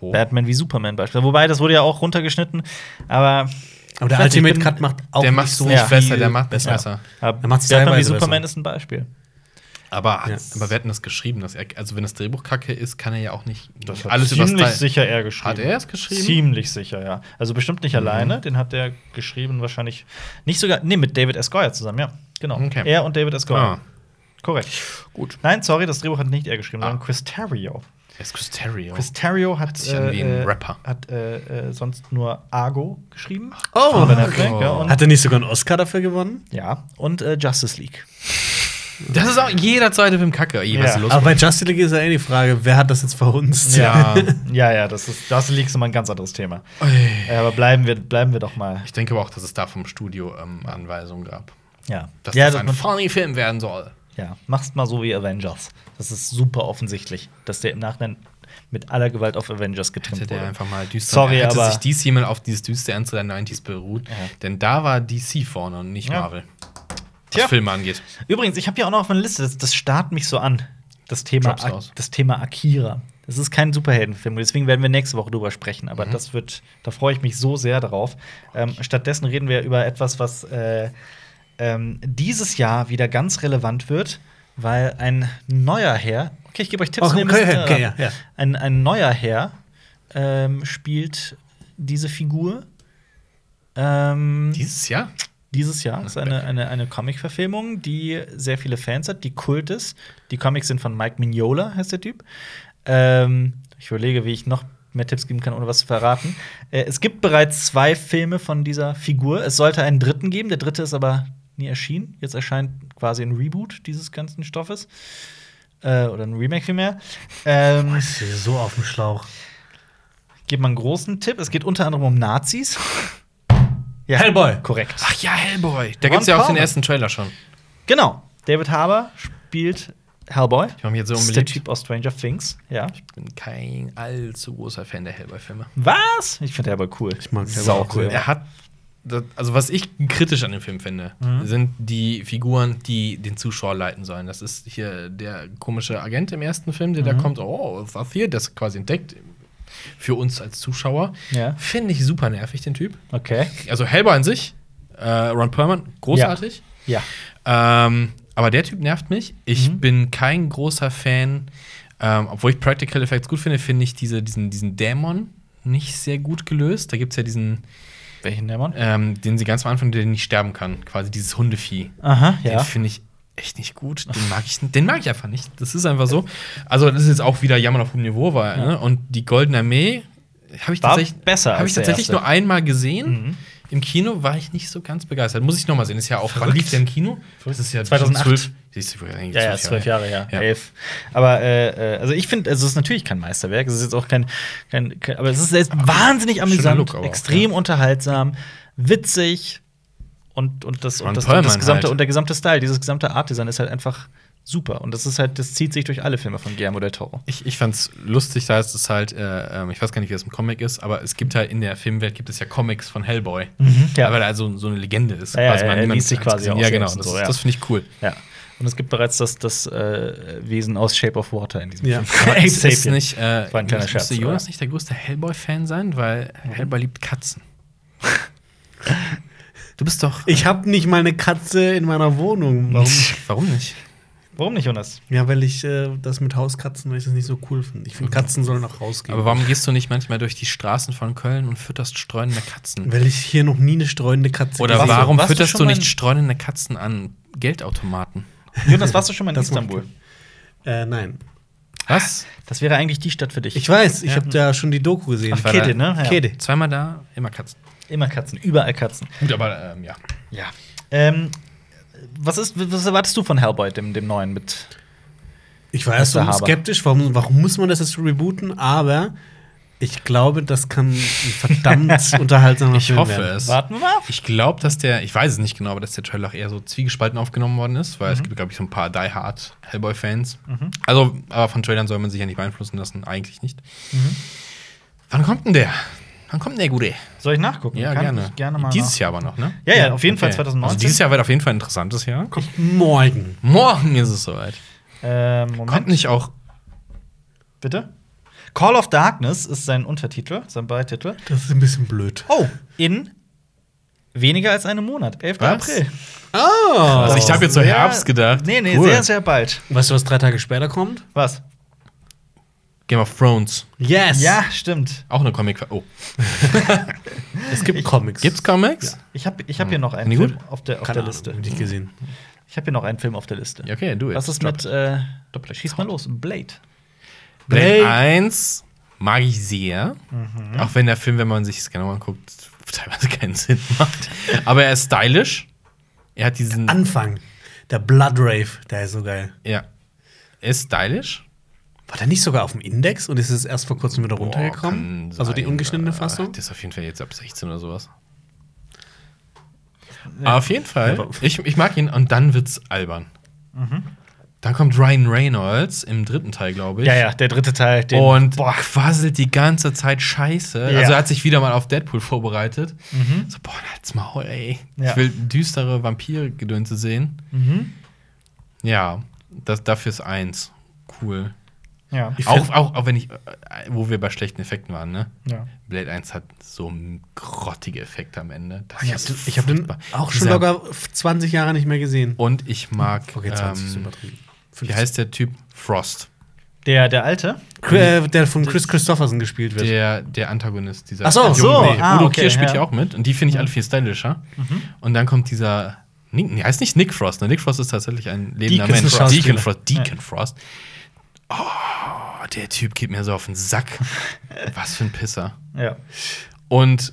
Wo? Batman wie Superman beispielsweise. Wobei, das wurde ja auch runtergeschnitten. Aber Aber der Ultimate Cut macht auch der nicht macht so nicht Ja. besser, viel der macht nicht besser. besser. Er macht's Batman wie Superman besser. ist ein Beispiel. Aber, Ja. aber wer hat denn das geschrieben? Dass er, also, wenn das Drehbuch kacke ist, kann er ja auch nicht Das alles hat über ziemlich sicher er geschrieben. Hat er es geschrieben? Ziemlich sicher, ja. Also bestimmt nicht alleine. Den hat er geschrieben, wahrscheinlich nicht sogar. Nee, mit David S. Goyer zusammen, ja. Genau. Okay. Er und David S. Goyer. Ah, Korrekt. gut. Nein, sorry, das Drehbuch hat nicht er geschrieben, Ah. sondern Chris Terrio. Er ist Chris Terrio. Chris Terrio hat, sich an wie ein äh, Rapper. hat äh, äh, sonst nur Argo geschrieben. Oh, okay. Ja, Hat er nicht sogar einen Oscar dafür gewonnen? ja, und äh, Justice League. Das ist auch jeder zweite Film kacke. Was Ja. los? Aber bei Justice League ist ja eh die Frage, wer hat das jetzt verhunzt? *laughs* Ja. ja, ja, das ist Justice League ist immer ein ganz anderes Thema. Äh, aber bleiben wir, bleiben wir doch mal. Ich denke aber auch, dass es da vom Studio ähm, Anweisungen gab. Ja, Dass ja, das dass ein funny Film werden soll. ja, mach's mal so wie Avengers. Das ist super offensichtlich, dass der im Nachhinein mit aller Gewalt auf Avengers getrimmt Hätte der wurde. einfach mal düster Sorry, hätte aber- sich DC mal auf dieses düstere Ernst der 90s beruht. Ja. Denn da war DC vorne und nicht Ja. Marvel. Was Tja. Filme angeht. Übrigens, ich habe hier auch noch auf meiner Liste, das, das starrt mich so an, das Thema, raus. das Thema Akira. Das ist kein Superheldenfilm, deswegen werden wir nächste Woche drüber sprechen. Aber Mhm. das wird, da freue ich mich so sehr drauf. Ähm, stattdessen reden wir über etwas, was äh, ähm, dieses Jahr wieder ganz relevant wird, weil ein neuer Herr, okay, ich gebe euch Tipps, Oh, okay, äh, okay, ja, ja. Ein, ein neuer Herr ähm, spielt diese Figur. Ähm, Dieses Jahr? Dieses Jahr ist eine, eine, eine Comic-Verfilmung, die sehr viele Fans hat, die Kult ist. Die Comics sind von Mike Mignola, heißt der Typ. Ähm, ich überlege, wie ich noch mehr Tipps geben kann, ohne was zu verraten. Äh, es gibt bereits zwei Filme von dieser Figur. Es sollte einen dritten geben, der dritte ist aber nie erschienen. Jetzt erscheint quasi ein Reboot dieses ganzen Stoffes. Äh, oder ein Remake vielmehr. Ähm, ist hier so auf dem Schlauch. gebe mal einen großen Tipp. Es geht unter anderem um Nazis. Ja, Hellboy. Korrekt. Ach ja, Hellboy. Da gibt es ja auch den ersten Trailer schon. Genau. David Harbour spielt Hellboy. Ich mache mich jetzt so Das ist der unbeliebt. Typ aus Stranger Things. Ja. Ich bin kein allzu großer Fan der Hellboy-Filme. Was? Ich finde Hellboy cool. Ich mag Hellboy Sau auch cool. Er hat. das- Also, was ich kritisch an dem Film finde, Mhm. sind die Figuren, die den Zuschauer leiten sollen. Das ist hier der komische Agent im ersten Film, der da Mhm. kommt, oh, was hier, das quasi entdeckt. Für uns als Zuschauer. Ja. Finde ich super nervig, den Typ. Okay. Also, Hellboy an sich, äh, Ron Perlman, großartig. Ja. Ähm, aber der Typ nervt mich. Ich Mhm. bin kein großer Fan, ähm, obwohl ich Practical Effects gut finde, finde ich diese, diesen, diesen Dämon nicht sehr gut gelöst. Da gibt es ja diesen, Welchen Dämon? ähm, den sie ganz am Anfang, der nicht sterben kann, quasi dieses Hundevieh. Aha, Den ja. finde ich echt nicht gut. Den mag ich, den mag ich einfach nicht. Das ist einfach so. Also, das ist jetzt auch wieder Jammern auf hohem Niveau war. Ne? Und die Goldene Armee habe ich War tatsächlich, besser hab ich tatsächlich nur einmal gesehen. Im Kino war ich nicht so ganz begeistert. Muss ich noch mal sehen. Ist ja auch, wann Verrückt. lief der im Kino? Das ist ja 2008. zwölf- Siehst du, eigentlich Ja, ja, zwölf Jahre, ja. Ja. Elf. Aber äh, äh, also ich finde, also es ist natürlich kein Meisterwerk. Es ist jetzt auch kein, kein, kein aber es ist selbst wahnsinnig amüsant, Look aber auch, extrem unterhaltsam, witzig und, und das, und das, und das gesamte halt. und der gesamte Style, dieses gesamte Artdesign ist halt einfach super. Und das ist halt, das zieht sich durch alle Filme von Guillermo del Toro. Ich, ich fand's lustig, da ist es halt, äh, ähm, ich weiß gar nicht, wie das im Comic ist, aber es gibt halt in der Filmwelt gibt es ja Comics von Hellboy. ja. Weil er also so eine Legende ist. Ja, quasi. ja, er liest sich quasi auch Ja, genau. Das, so, ja. das finde ich cool. Ja. Und es gibt bereits das, das äh, Wesen aus Shape of Water in diesem Ja. Film. Aber *laughs* ist, Sapien. nicht, äh, war ein kleiner müsste Scherz, Jonas aber- nicht der größte Hellboy-Fan sein? Weil Hellboy liebt Katzen. *laughs* du bist doch. Ich habe nicht mal eine Katze in meiner Wohnung. Warum? Warum nicht? Warum nicht, Jonas? ja, weil ich äh, das mit Hauskatzen, weil ich das nicht so cool finde. Ich finde, Katzen sollen auch rausgehen. Aber warum gehst du nicht manchmal durch die Straßen von Köln und fütterst streunende Katzen? Weil ich hier noch nie eine streunende Katze Oder du- warum fütterst du nicht streunende Katzen an Geldautomaten? Jonas, warst du schon mal in Das Istanbul? Äh, nein. Was? Das wäre eigentlich die Stadt für dich. Ich weiß, ich Ja. habe da schon die Doku gesehen. Ach, Kede, ne? Ja. Kede. Zweimal da, immer Katzen. Immer Katzen, überall Katzen. Gut, aber ähm, ja. Ja. Ähm, was, ist, was erwartest du von Hellboy, dem, dem neuen mit? Ich war erst so skeptisch, warum, warum muss man das jetzt rebooten? Aber ich glaube, das kann ein verdammt *laughs* unterhaltsamer Ich Film hoffe werden. es. Warten wir mal ab. Ich glaube, dass der, ich weiß es nicht genau, aber dass der Trailer auch eher so zwiegespalten aufgenommen worden ist, weil Mhm. es gibt, glaube ich, so ein paar Die Hard Hellboy-Fans. Also, aber von Trailern soll man sich ja nicht beeinflussen lassen, eigentlich nicht. Mhm. Wann kommt denn der? Wann kommt denn der Gute? Soll ich nachgucken? Ja, Kann gerne. Ich gerne mal dieses Jahr aber noch, ne? Ja, ja, auf jeden Fall Okay. 2019. Also dieses Jahr wird auf jeden Fall ein interessantes Jahr. Kommt morgen. Morgen ist es soweit. Ähm, Moment. Kommt nicht auch. Bitte? Call of Darkness ist sein Untertitel, sein Beititel. Das ist ein bisschen blöd. Oh, in weniger als einem Monat, 11. Was? April. Ah! Also ich habe jetzt so Herbst gedacht. Nee, nee, Cool. sehr, sehr bald. weißt du, was drei Tage später kommt? Was? Game of Thrones. Yes! Ja, stimmt. Auch eine Comic. Oh. *laughs* Es gibt Comics. Gibt's Comics? Ich habe ich hab hier noch einen ich Film auf der, auf Keine der Ahnung, Liste. ich nicht gesehen. Ich habe hier noch einen Film auf der Liste. Ja, okay, du Was ist mit äh, Schieß mal los, Blade. Blade Blade. 1 mag ich sehr. Mhm. Auch wenn der Film, wenn man sich es genau anguckt, *laughs* teilweise keinen Sinn macht. Aber er ist stylisch. Er hat diesen. Anfang. Der Blood Rave, der ist so geil. ja. Er ist stylisch. War der nicht sogar auf dem Index und ist es erst vor kurzem wieder Boah, runtergekommen? kann also die ungeschnittene Äh, Fassung? Das ist auf jeden Fall jetzt ab 16 oder sowas. Aber auf jeden Fall. Ja, Ich, ich mag ihn und dann wird's albern. Mhm. Dann kommt Ryan Reynolds im dritten Teil, glaube ich. Ja, ja, der dritte Teil. Den, Und boah, quasselt die ganze Zeit Scheiße. Ja. Mhm. Also er hat sich wieder mal auf Deadpool vorbereitet. So, boah, halt's Maul, ey. Ja. Ich will düstere Vampire-Gedönse sehen. Mhm. Ja, das, dafür ist eins. Cool. Ja. Ich Auch, auch, auch wenn ich, äh, wo wir bei schlechten Effekten waren, ne? ja. Blade 1 hat so grottige Effekte am Ende. Das Ich ist habe ich hab den auch schon locker 20 Jahre nicht mehr gesehen. Und ich mag, Okay, 20 ist ähm, übertrieben. wie heißt der Typ? Frost. Der, der alte? Äh, der von Chris Christopherson gespielt wird. Der, der Antagonist dieser Ach so, so. Ah, Udo okay, Kier spielt ja. ja auch mit und die finde ich alle viel stylischer. Und dann kommt dieser Nick, nee, heißt nicht Nick Frost, ne? Nick Frost ist tatsächlich ein lebender Deacon Mensch. Frost. Deacon Frost. Deacon Frost. Oh, der Typ geht mir so auf den Sack. *laughs* Was für ein Pisser. Ja. Und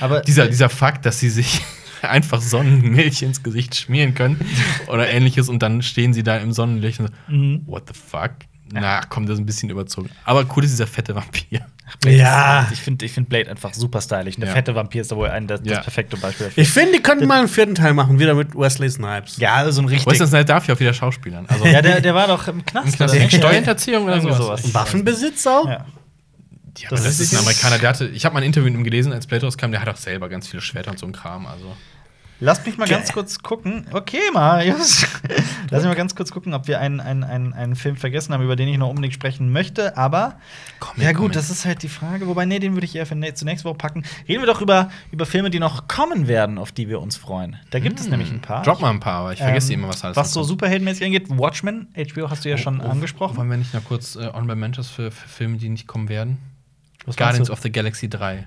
Aber dieser, dieser Fakt, dass sie sich *laughs* einfach Sonnenmilch ins Gesicht schmieren können oder ähnliches und dann stehen sie da im Sonnenlicht und so, Mhm. what the fuck? Na, komm, das ist ein bisschen überzogen. Aber cool ist dieser fette Vampir. Blade Ja. ist- Ich finde ich find Blade einfach super stylisch. Der Ja. fette Vampir ist da wohl ein, das, Ja. das perfekte Beispiel dafür. Ich finde, die könnten mal einen vierten Teil machen, wieder mit Wesley Snipes. ja, so ein richtig. Wesley Snipes darf ja auch wieder Schauspielern. Also, Ja, der, der war doch im Knast. Im Knast oder? Steuerhinterziehung oder sowas. sowas. Waffenbesitz auch? Ja. ja, das das, ist ein Amerikaner. Der hatte, ich habe mal ein Interview mit ihm gelesen, als Blade rauskam. Der hat auch selber ganz viele Schwerter und so ein Kram. Also. Lasst mich mal ganz kurz gucken. Okay, Marius. *laughs* Lass mich mal ganz kurz gucken, ob wir einen, einen, einen, einen Film vergessen haben, über den ich noch unbedingt sprechen möchte. Aber Comic, ja gut, Comic. das ist halt die Frage. Wobei, nee, den würde ich eher für nä- zur nächsten Woche packen. Reden wir doch über, über Filme, die noch kommen werden, auf die wir uns freuen. Da gibt es nämlich ein paar. Hm. Drop mal ein paar, aber ich vergesse Ähm, immer, was alles Was so superheldenmäßig angeht, Watchmen, HBO hast du ja schon Oh, oh, angesprochen. Wollen wir nicht noch kurz äh, Honorable Mentions für, für Filme, die nicht kommen werden? Was Guardians of the Galaxy 3.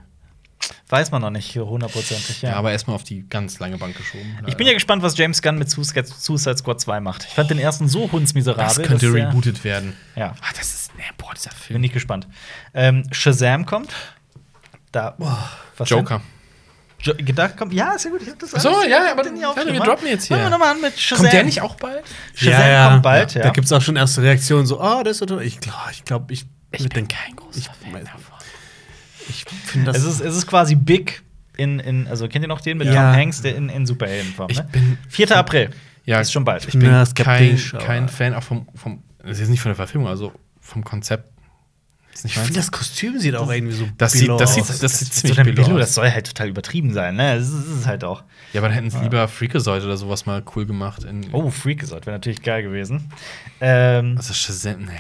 Weiß man noch nicht hundertprozentig. Ja, Ja. aber erstmal auf die ganz lange Bank geschoben. ich bin ja gespannt, was James Gunn mit Suicide Squad 2 macht. Ich fand den ersten so hundsmiserabel. Das könnte rebootet werden. Ja, Ah, das ist. Nee, boah, dieser bin Film. ich gespannt. Ähm, Shazam kommt. Da. was denn? Joker. Jo gedacht kommt. Ja, ist ja gut. Ich hab das Ach so, alles- ja, ich aber den warte, wir droppen jetzt hier. Fangen wir nochmal an mit Shazam. Kommt der nicht auch bald? Shazam kommt bald, ja. Da gibt es auch schon erste Reaktionen, so, ah, das ist so toll. Ich glaube, ich, glaub, ich, Ich bin kein großer Fan davon. Ich finde das. Es ist, es ist quasi Big in, in, also kennt ihr noch den mit Ja. Tom Hanks, der in, in Superheldenform, Ich ne? bin- 4. April. Ja, ist schon bald. Ich bin Ja, kein, kein Fan auch vom, vom. Das ist nicht von der Verfilmung, also vom Konzept. Ich finde, das Kostüm sieht auch irgendwie so. Das sieht- das sieht- aus. das sieht so ziemlich Billo, aus. das soll halt total übertrieben sein, ne? Das ist, das ist halt auch. Ja, aber dann hätten sie lieber Freakazoid oder sowas mal cool gemacht. In, Oh, Freakazoid wäre natürlich geil gewesen. Ähm, Das ist Shazam, nee.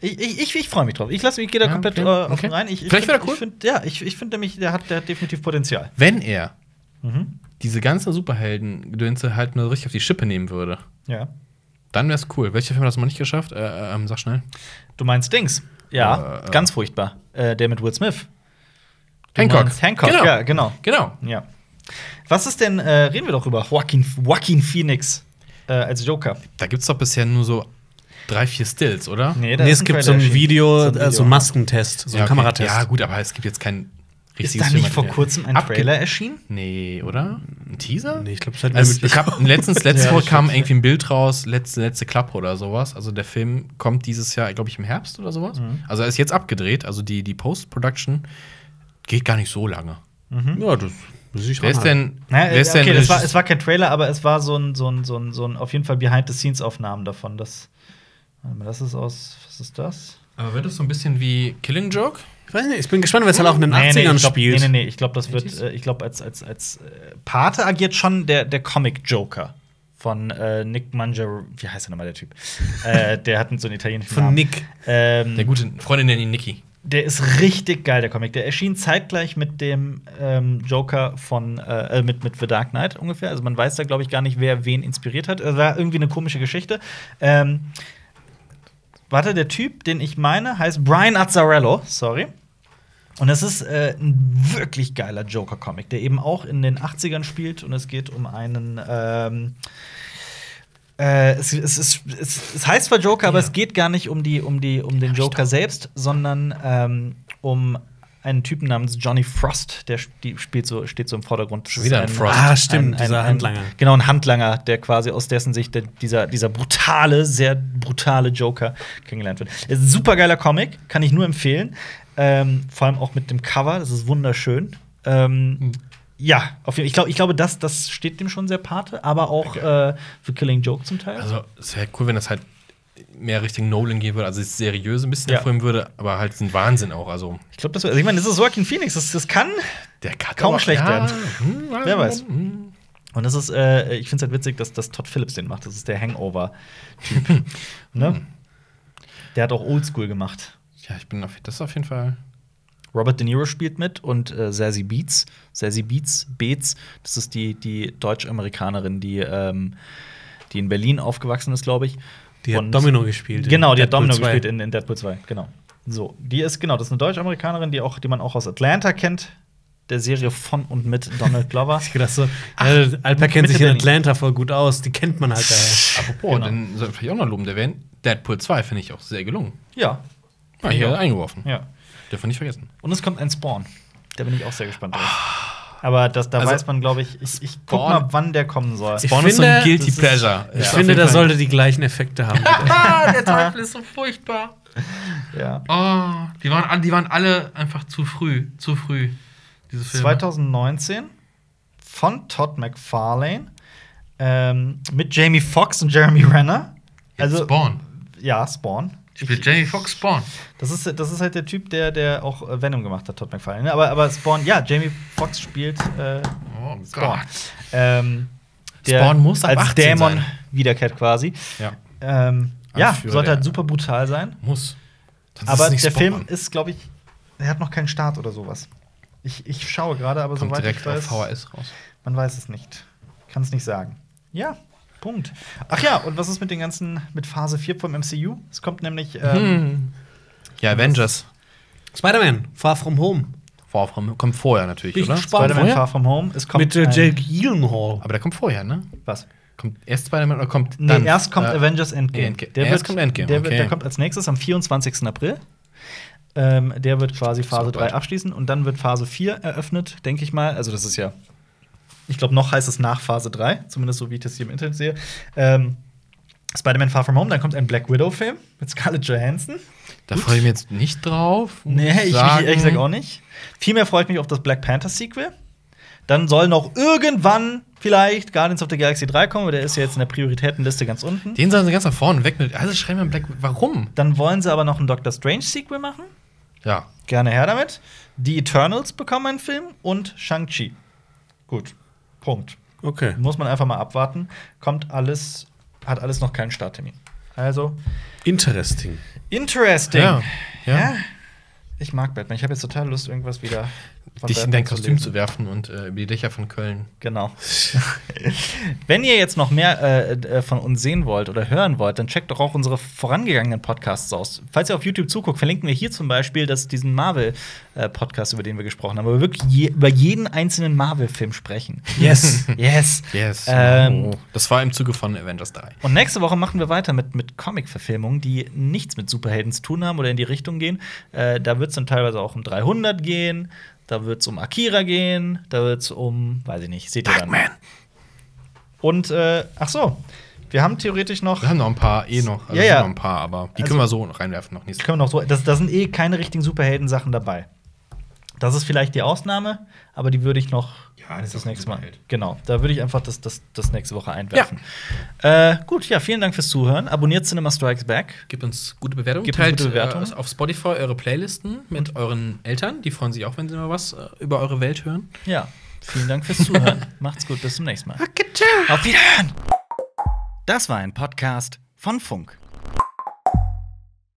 Ich ich, ich, ich freue mich drauf. Ich lasse mich, gehe da Ja, komplett okay, äh, offen okay. rein. Ich, ich Vielleicht find- wär er cool. Ich find, ja, ich, ich finde nämlich, der hat, der hat definitiv Potenzial. Wenn er Mhm. diese ganzen Superhelden-Gedönse halt nur richtig auf die Schippe nehmen würde, Ja. dann wäre es cool. Welcher Film hat das mal nicht geschafft? Äh, ähm, sag schnell. Du meinst Dings? Ja, Äh, äh. ganz furchtbar. Äh, der mit Will Smith. Du Hancock. Hancock, Genau. ja, genau. Genau. Ja. Was ist denn, äh, reden wir doch über Joaquin, Joaquin Phoenix äh, als Joker? Da gibt es doch bisher nur so drei, vier Stills, oder? Nee, ist es gibt so ein. Video, So ein äh, so ein Maskentest, so ein Ja, okay. Kameratest. Ja, gut, aber es gibt jetzt keinen Ist richtiges da nicht vor kurzem ein Abge- Trailer erschienen? Nee, oder? Ein Teaser? Nee, ich glaube, es hat Also ich habe letztens, *laughs* letzte Ja, Woche das kam irgendwie ein Bild raus, letzte, letzte Klappe oder sowas. Also der Film kommt dieses Jahr, glaube ich, im Herbst oder sowas. Mhm. Also er ist jetzt abgedreht, also die, die Post-Production geht gar nicht so lange. Ja, das Wer ist denn, Naja, wer ist okay, denn war, es war kein Trailer, aber es war so ein, so ein, so ein, so ein auf jeden Fall Behind-the-Scenes-Aufnahmen davon. Das, das ist aus, was ist das? Aber wird das so ein bisschen wie Killing Joke? Ich weiß nicht, ich bin gespannt, weil es halt auch in den Nee, 80ern nee, ich glaub, spielt. Nee, nee, nee, ich glaube, das wird, 80s? äh, ich glaube, als, als, als äh, Pate agiert schon der, der Comic-Joker von äh, Nick Manger, wie heißt der nochmal, der Typ? äh, *laughs* der hat so einen italienischen Von Namen. Nick. Ähm, Der gute Freundin nennt ihn Nikki. Der ist richtig geil, der Comic. Der erschien zeitgleich mit dem ähm, Joker von äh, äh, mit, mit The Dark Knight ungefähr. Also man weiß da, glaube ich, gar nicht, wer wen inspiriert hat. Es war irgendwie eine komische Geschichte. Ähm, warte, der Typ, den ich meine, heißt Brian Azzarello, sorry. Und es ist äh, ein wirklich geiler Joker-Comic, der eben auch in den 80ern spielt und es geht um einen ähm, äh, es, es, es, es, heißt zwar Joker, aber es geht gar nicht um, die, um, die, um den Joker selbst, sondern ähm, um einen Typen namens Johnny Frost, der spielt so, steht so im Vordergrund. Das Schon wieder ein Frost. Ah, stimmt, dieser Handlanger. Genau, ein Handlanger, der quasi aus dessen Sicht der, dieser, dieser brutale, sehr brutale Joker kennengelernt wird. Es ist ein super geiler Comic, kann ich nur empfehlen. Ähm, vor allem auch mit dem Cover, das ist wunderschön. Ähm, Hm. Ja, auf jeden Fall. Ich, glaub, ich glaube, das, das steht dem schon sehr Pate, aber auch äh, für Killing Joke zum Teil. Also, es wäre cool, wenn das halt mehr Richtung Nolan gehen würde, also es seriös ein bisschen Ja. hervorheben würde, aber halt ein Wahnsinn auch. Also, ich glaube, das also ich meine, das ist Joaquin Phoenix, das, das kann. der kann Kaum aber- schlecht werden. hm, Wer weiß. hm. Und das ist, äh, ich finde es halt witzig, dass, dass Todd Phillips den macht. Das ist der Hangover-Typ. *laughs* ne? Der hat auch Oldschool gemacht. Ja, ich bin auf, das ist auf jeden Fall. Robert De Niro spielt mit und äh, Beats. Zazie Beats, Beats, das ist die, die Deutsch-Amerikanerin, die, ähm, die in Berlin aufgewachsen ist, glaube ich. Die hat Und- Domino gespielt. Genau, die hat Deadpool Domino 2. gespielt in, in Deadpool 2, genau. So, die ist, genau, das ist eine Deutsch-Amerikanerin, die, auch- die man auch aus Atlanta kennt, der Serie von und mit Donald Glover. *laughs* Ich gedacht so, äh, Alper kennt sich in. Atlanta voll gut aus, die kennt man halt daher. Apropos, Genau. dann soll ich vielleicht auch noch loben, der wäre Deadpool 2, finde ich auch sehr gelungen. ja, Ja, hier Ja. eingeworfen. ja. Dürfen wir nicht vergessen. Und es kommt ein Spawn. Da bin ich auch sehr gespannt drauf. Aber das, da Also, weiß man, glaube ich, ich, ich guck mal, wann der kommen soll. Ich Spawn ist so finde, ein Guilty das ist- Pleasure. Ich auf finde, der sollte die gleichen Effekte haben. *laughs* Ah, der Teufel ist so furchtbar. ja. Oh, die waren, all- die waren alle einfach zu früh. Zu früh. Diese Filme. 2019 von Todd McFarlane ähm, mit Jamie Foxx und Jeremy Renner. Also, Spawn. Ja, Spawn. Spielt Jamie Foxx Spawn. Das ist, das ist halt der Typ, der, der auch äh, Venom gemacht hat, Todd McFarlane. ne? Aber, aber Spawn, ja, Jamie Foxx spielt äh, Oh Spawn. Ähm, der Spawn muss ab als 18 Dämon sein. wiederkehrt quasi. Ja. Ähm, ja, sollte halt super brutal sein. Muss. Ist Aber der Spawn. Film ist, glaube ich, er hat noch keinen Start oder sowas. Ich, ich schaue gerade, aber Kommt soweit direkt ich weiß, auf VHS raus. man weiß es nicht. Kann es nicht sagen. Ja, Punkt. Ach ja, und was ist mit den ganzen, mit Phase 4 vom MCU? Es kommt nämlich, ähm, Ja, Avengers. Spider-Man, Far From Home. Far From kommt vorher natürlich, Bin ich oder? Spider-Man? Far From Home. Es kommt Mit äh, Jake Gyllenhaal. Aber der kommt vorher, ne? Was? Kommt erst Spider-Man oder kommt Nee, dann? erst kommt äh, Avengers Endgame. Endgame. Der Erst wird, kommt Endgame, Der, wird, okay. der kommt als nächstes am 24. April. Ähm, der wird quasi Phase 3 bald. abschließen und dann wird Phase 4 eröffnet, denke ich mal. Also, das ist ja. Ich glaube, noch heißt es nach Phase 3, zumindest so wie ich das hier im Internet sehe. Ähm, Spider-Man Far From Home, dann kommt ein Black Widow-Film mit Scarlett Johansson. Da freue ich mich jetzt nicht drauf. Nee, ich, ich sagen. ehrlich gesagt auch nicht. Vielmehr freue ich mich auf das Black Panther Sequel. Dann soll noch irgendwann vielleicht Guardians of the Galaxy 3 kommen, aber der ist ja jetzt in der Prioritätenliste ganz unten. Den sollen sie ganz nach vorne weg mit. Also schreiben wir Black. Warum? Dann wollen sie aber noch ein Doctor Strange Sequel machen. Ja. Gerne her damit. Die Eternals bekommen einen Film und Shang-Chi. Gut. Punkt. Okay. Muss man einfach mal abwarten. Kommt alles, hat alles noch keinen Starttermin. Also, Interesting. interesting. Ja. Ja. Ja. Ich mag Batman. Ich habe jetzt total Lust, irgendwas wieder Dich in dein zu Kostüm lesen. zu werfen und äh, über die Dächer von Köln. Genau. *laughs* Wenn ihr jetzt noch mehr äh, äh, von uns sehen wollt oder hören wollt, dann checkt doch auch unsere vorangegangenen Podcasts aus. Falls ihr auf YouTube zuguckt, verlinken wir hier zum Beispiel das, diesen Marvel-Podcast, über den wir gesprochen haben, wo wir wirklich je, über jeden einzelnen Marvel-Film sprechen. Yes, *laughs* yes. Yes. Ähm, oh. Das war im Zuge von Avengers 3. Und nächste Woche machen wir weiter mit, mit Comic-Verfilmungen, die nichts mit Superhelden zu tun haben oder in die Richtung gehen. Äh, da wird es dann teilweise auch um 300 gehen, da wird es um Akira gehen, da wird es um, weiß ich nicht, seht ihr dann. Darkman. Und, äh, ach so, wir haben theoretisch noch, Wir haben noch ein paar eh noch. Also Ja, ja. noch ein paar, aber die Also- können wir so reinwerfen noch nicht. können wir noch so, das, da sind eh keine richtigen Superhelden-Sachen dabei. Das ist vielleicht die Ausnahme, aber die würde ich noch Ja, das das nächste Mal. Genau, da würde ich einfach das, das, das nächste Woche einwerfen. Äh, gut, ja, vielen Dank fürs Zuhören. Abonniert Cinema Strikes Back. Gebt uns gute Bewertungen. Gebt uns Teilt gute Bewertungen. Äh, auf Spotify eure Playlisten mit euren Eltern. Die freuen sich auch, wenn sie mal was äh, über eure Welt hören. Ja, vielen Dank fürs Zuhören. *laughs* Macht's gut, bis zum nächsten Mal. Auf Wiederhören! Das war ein Podcast von Funk.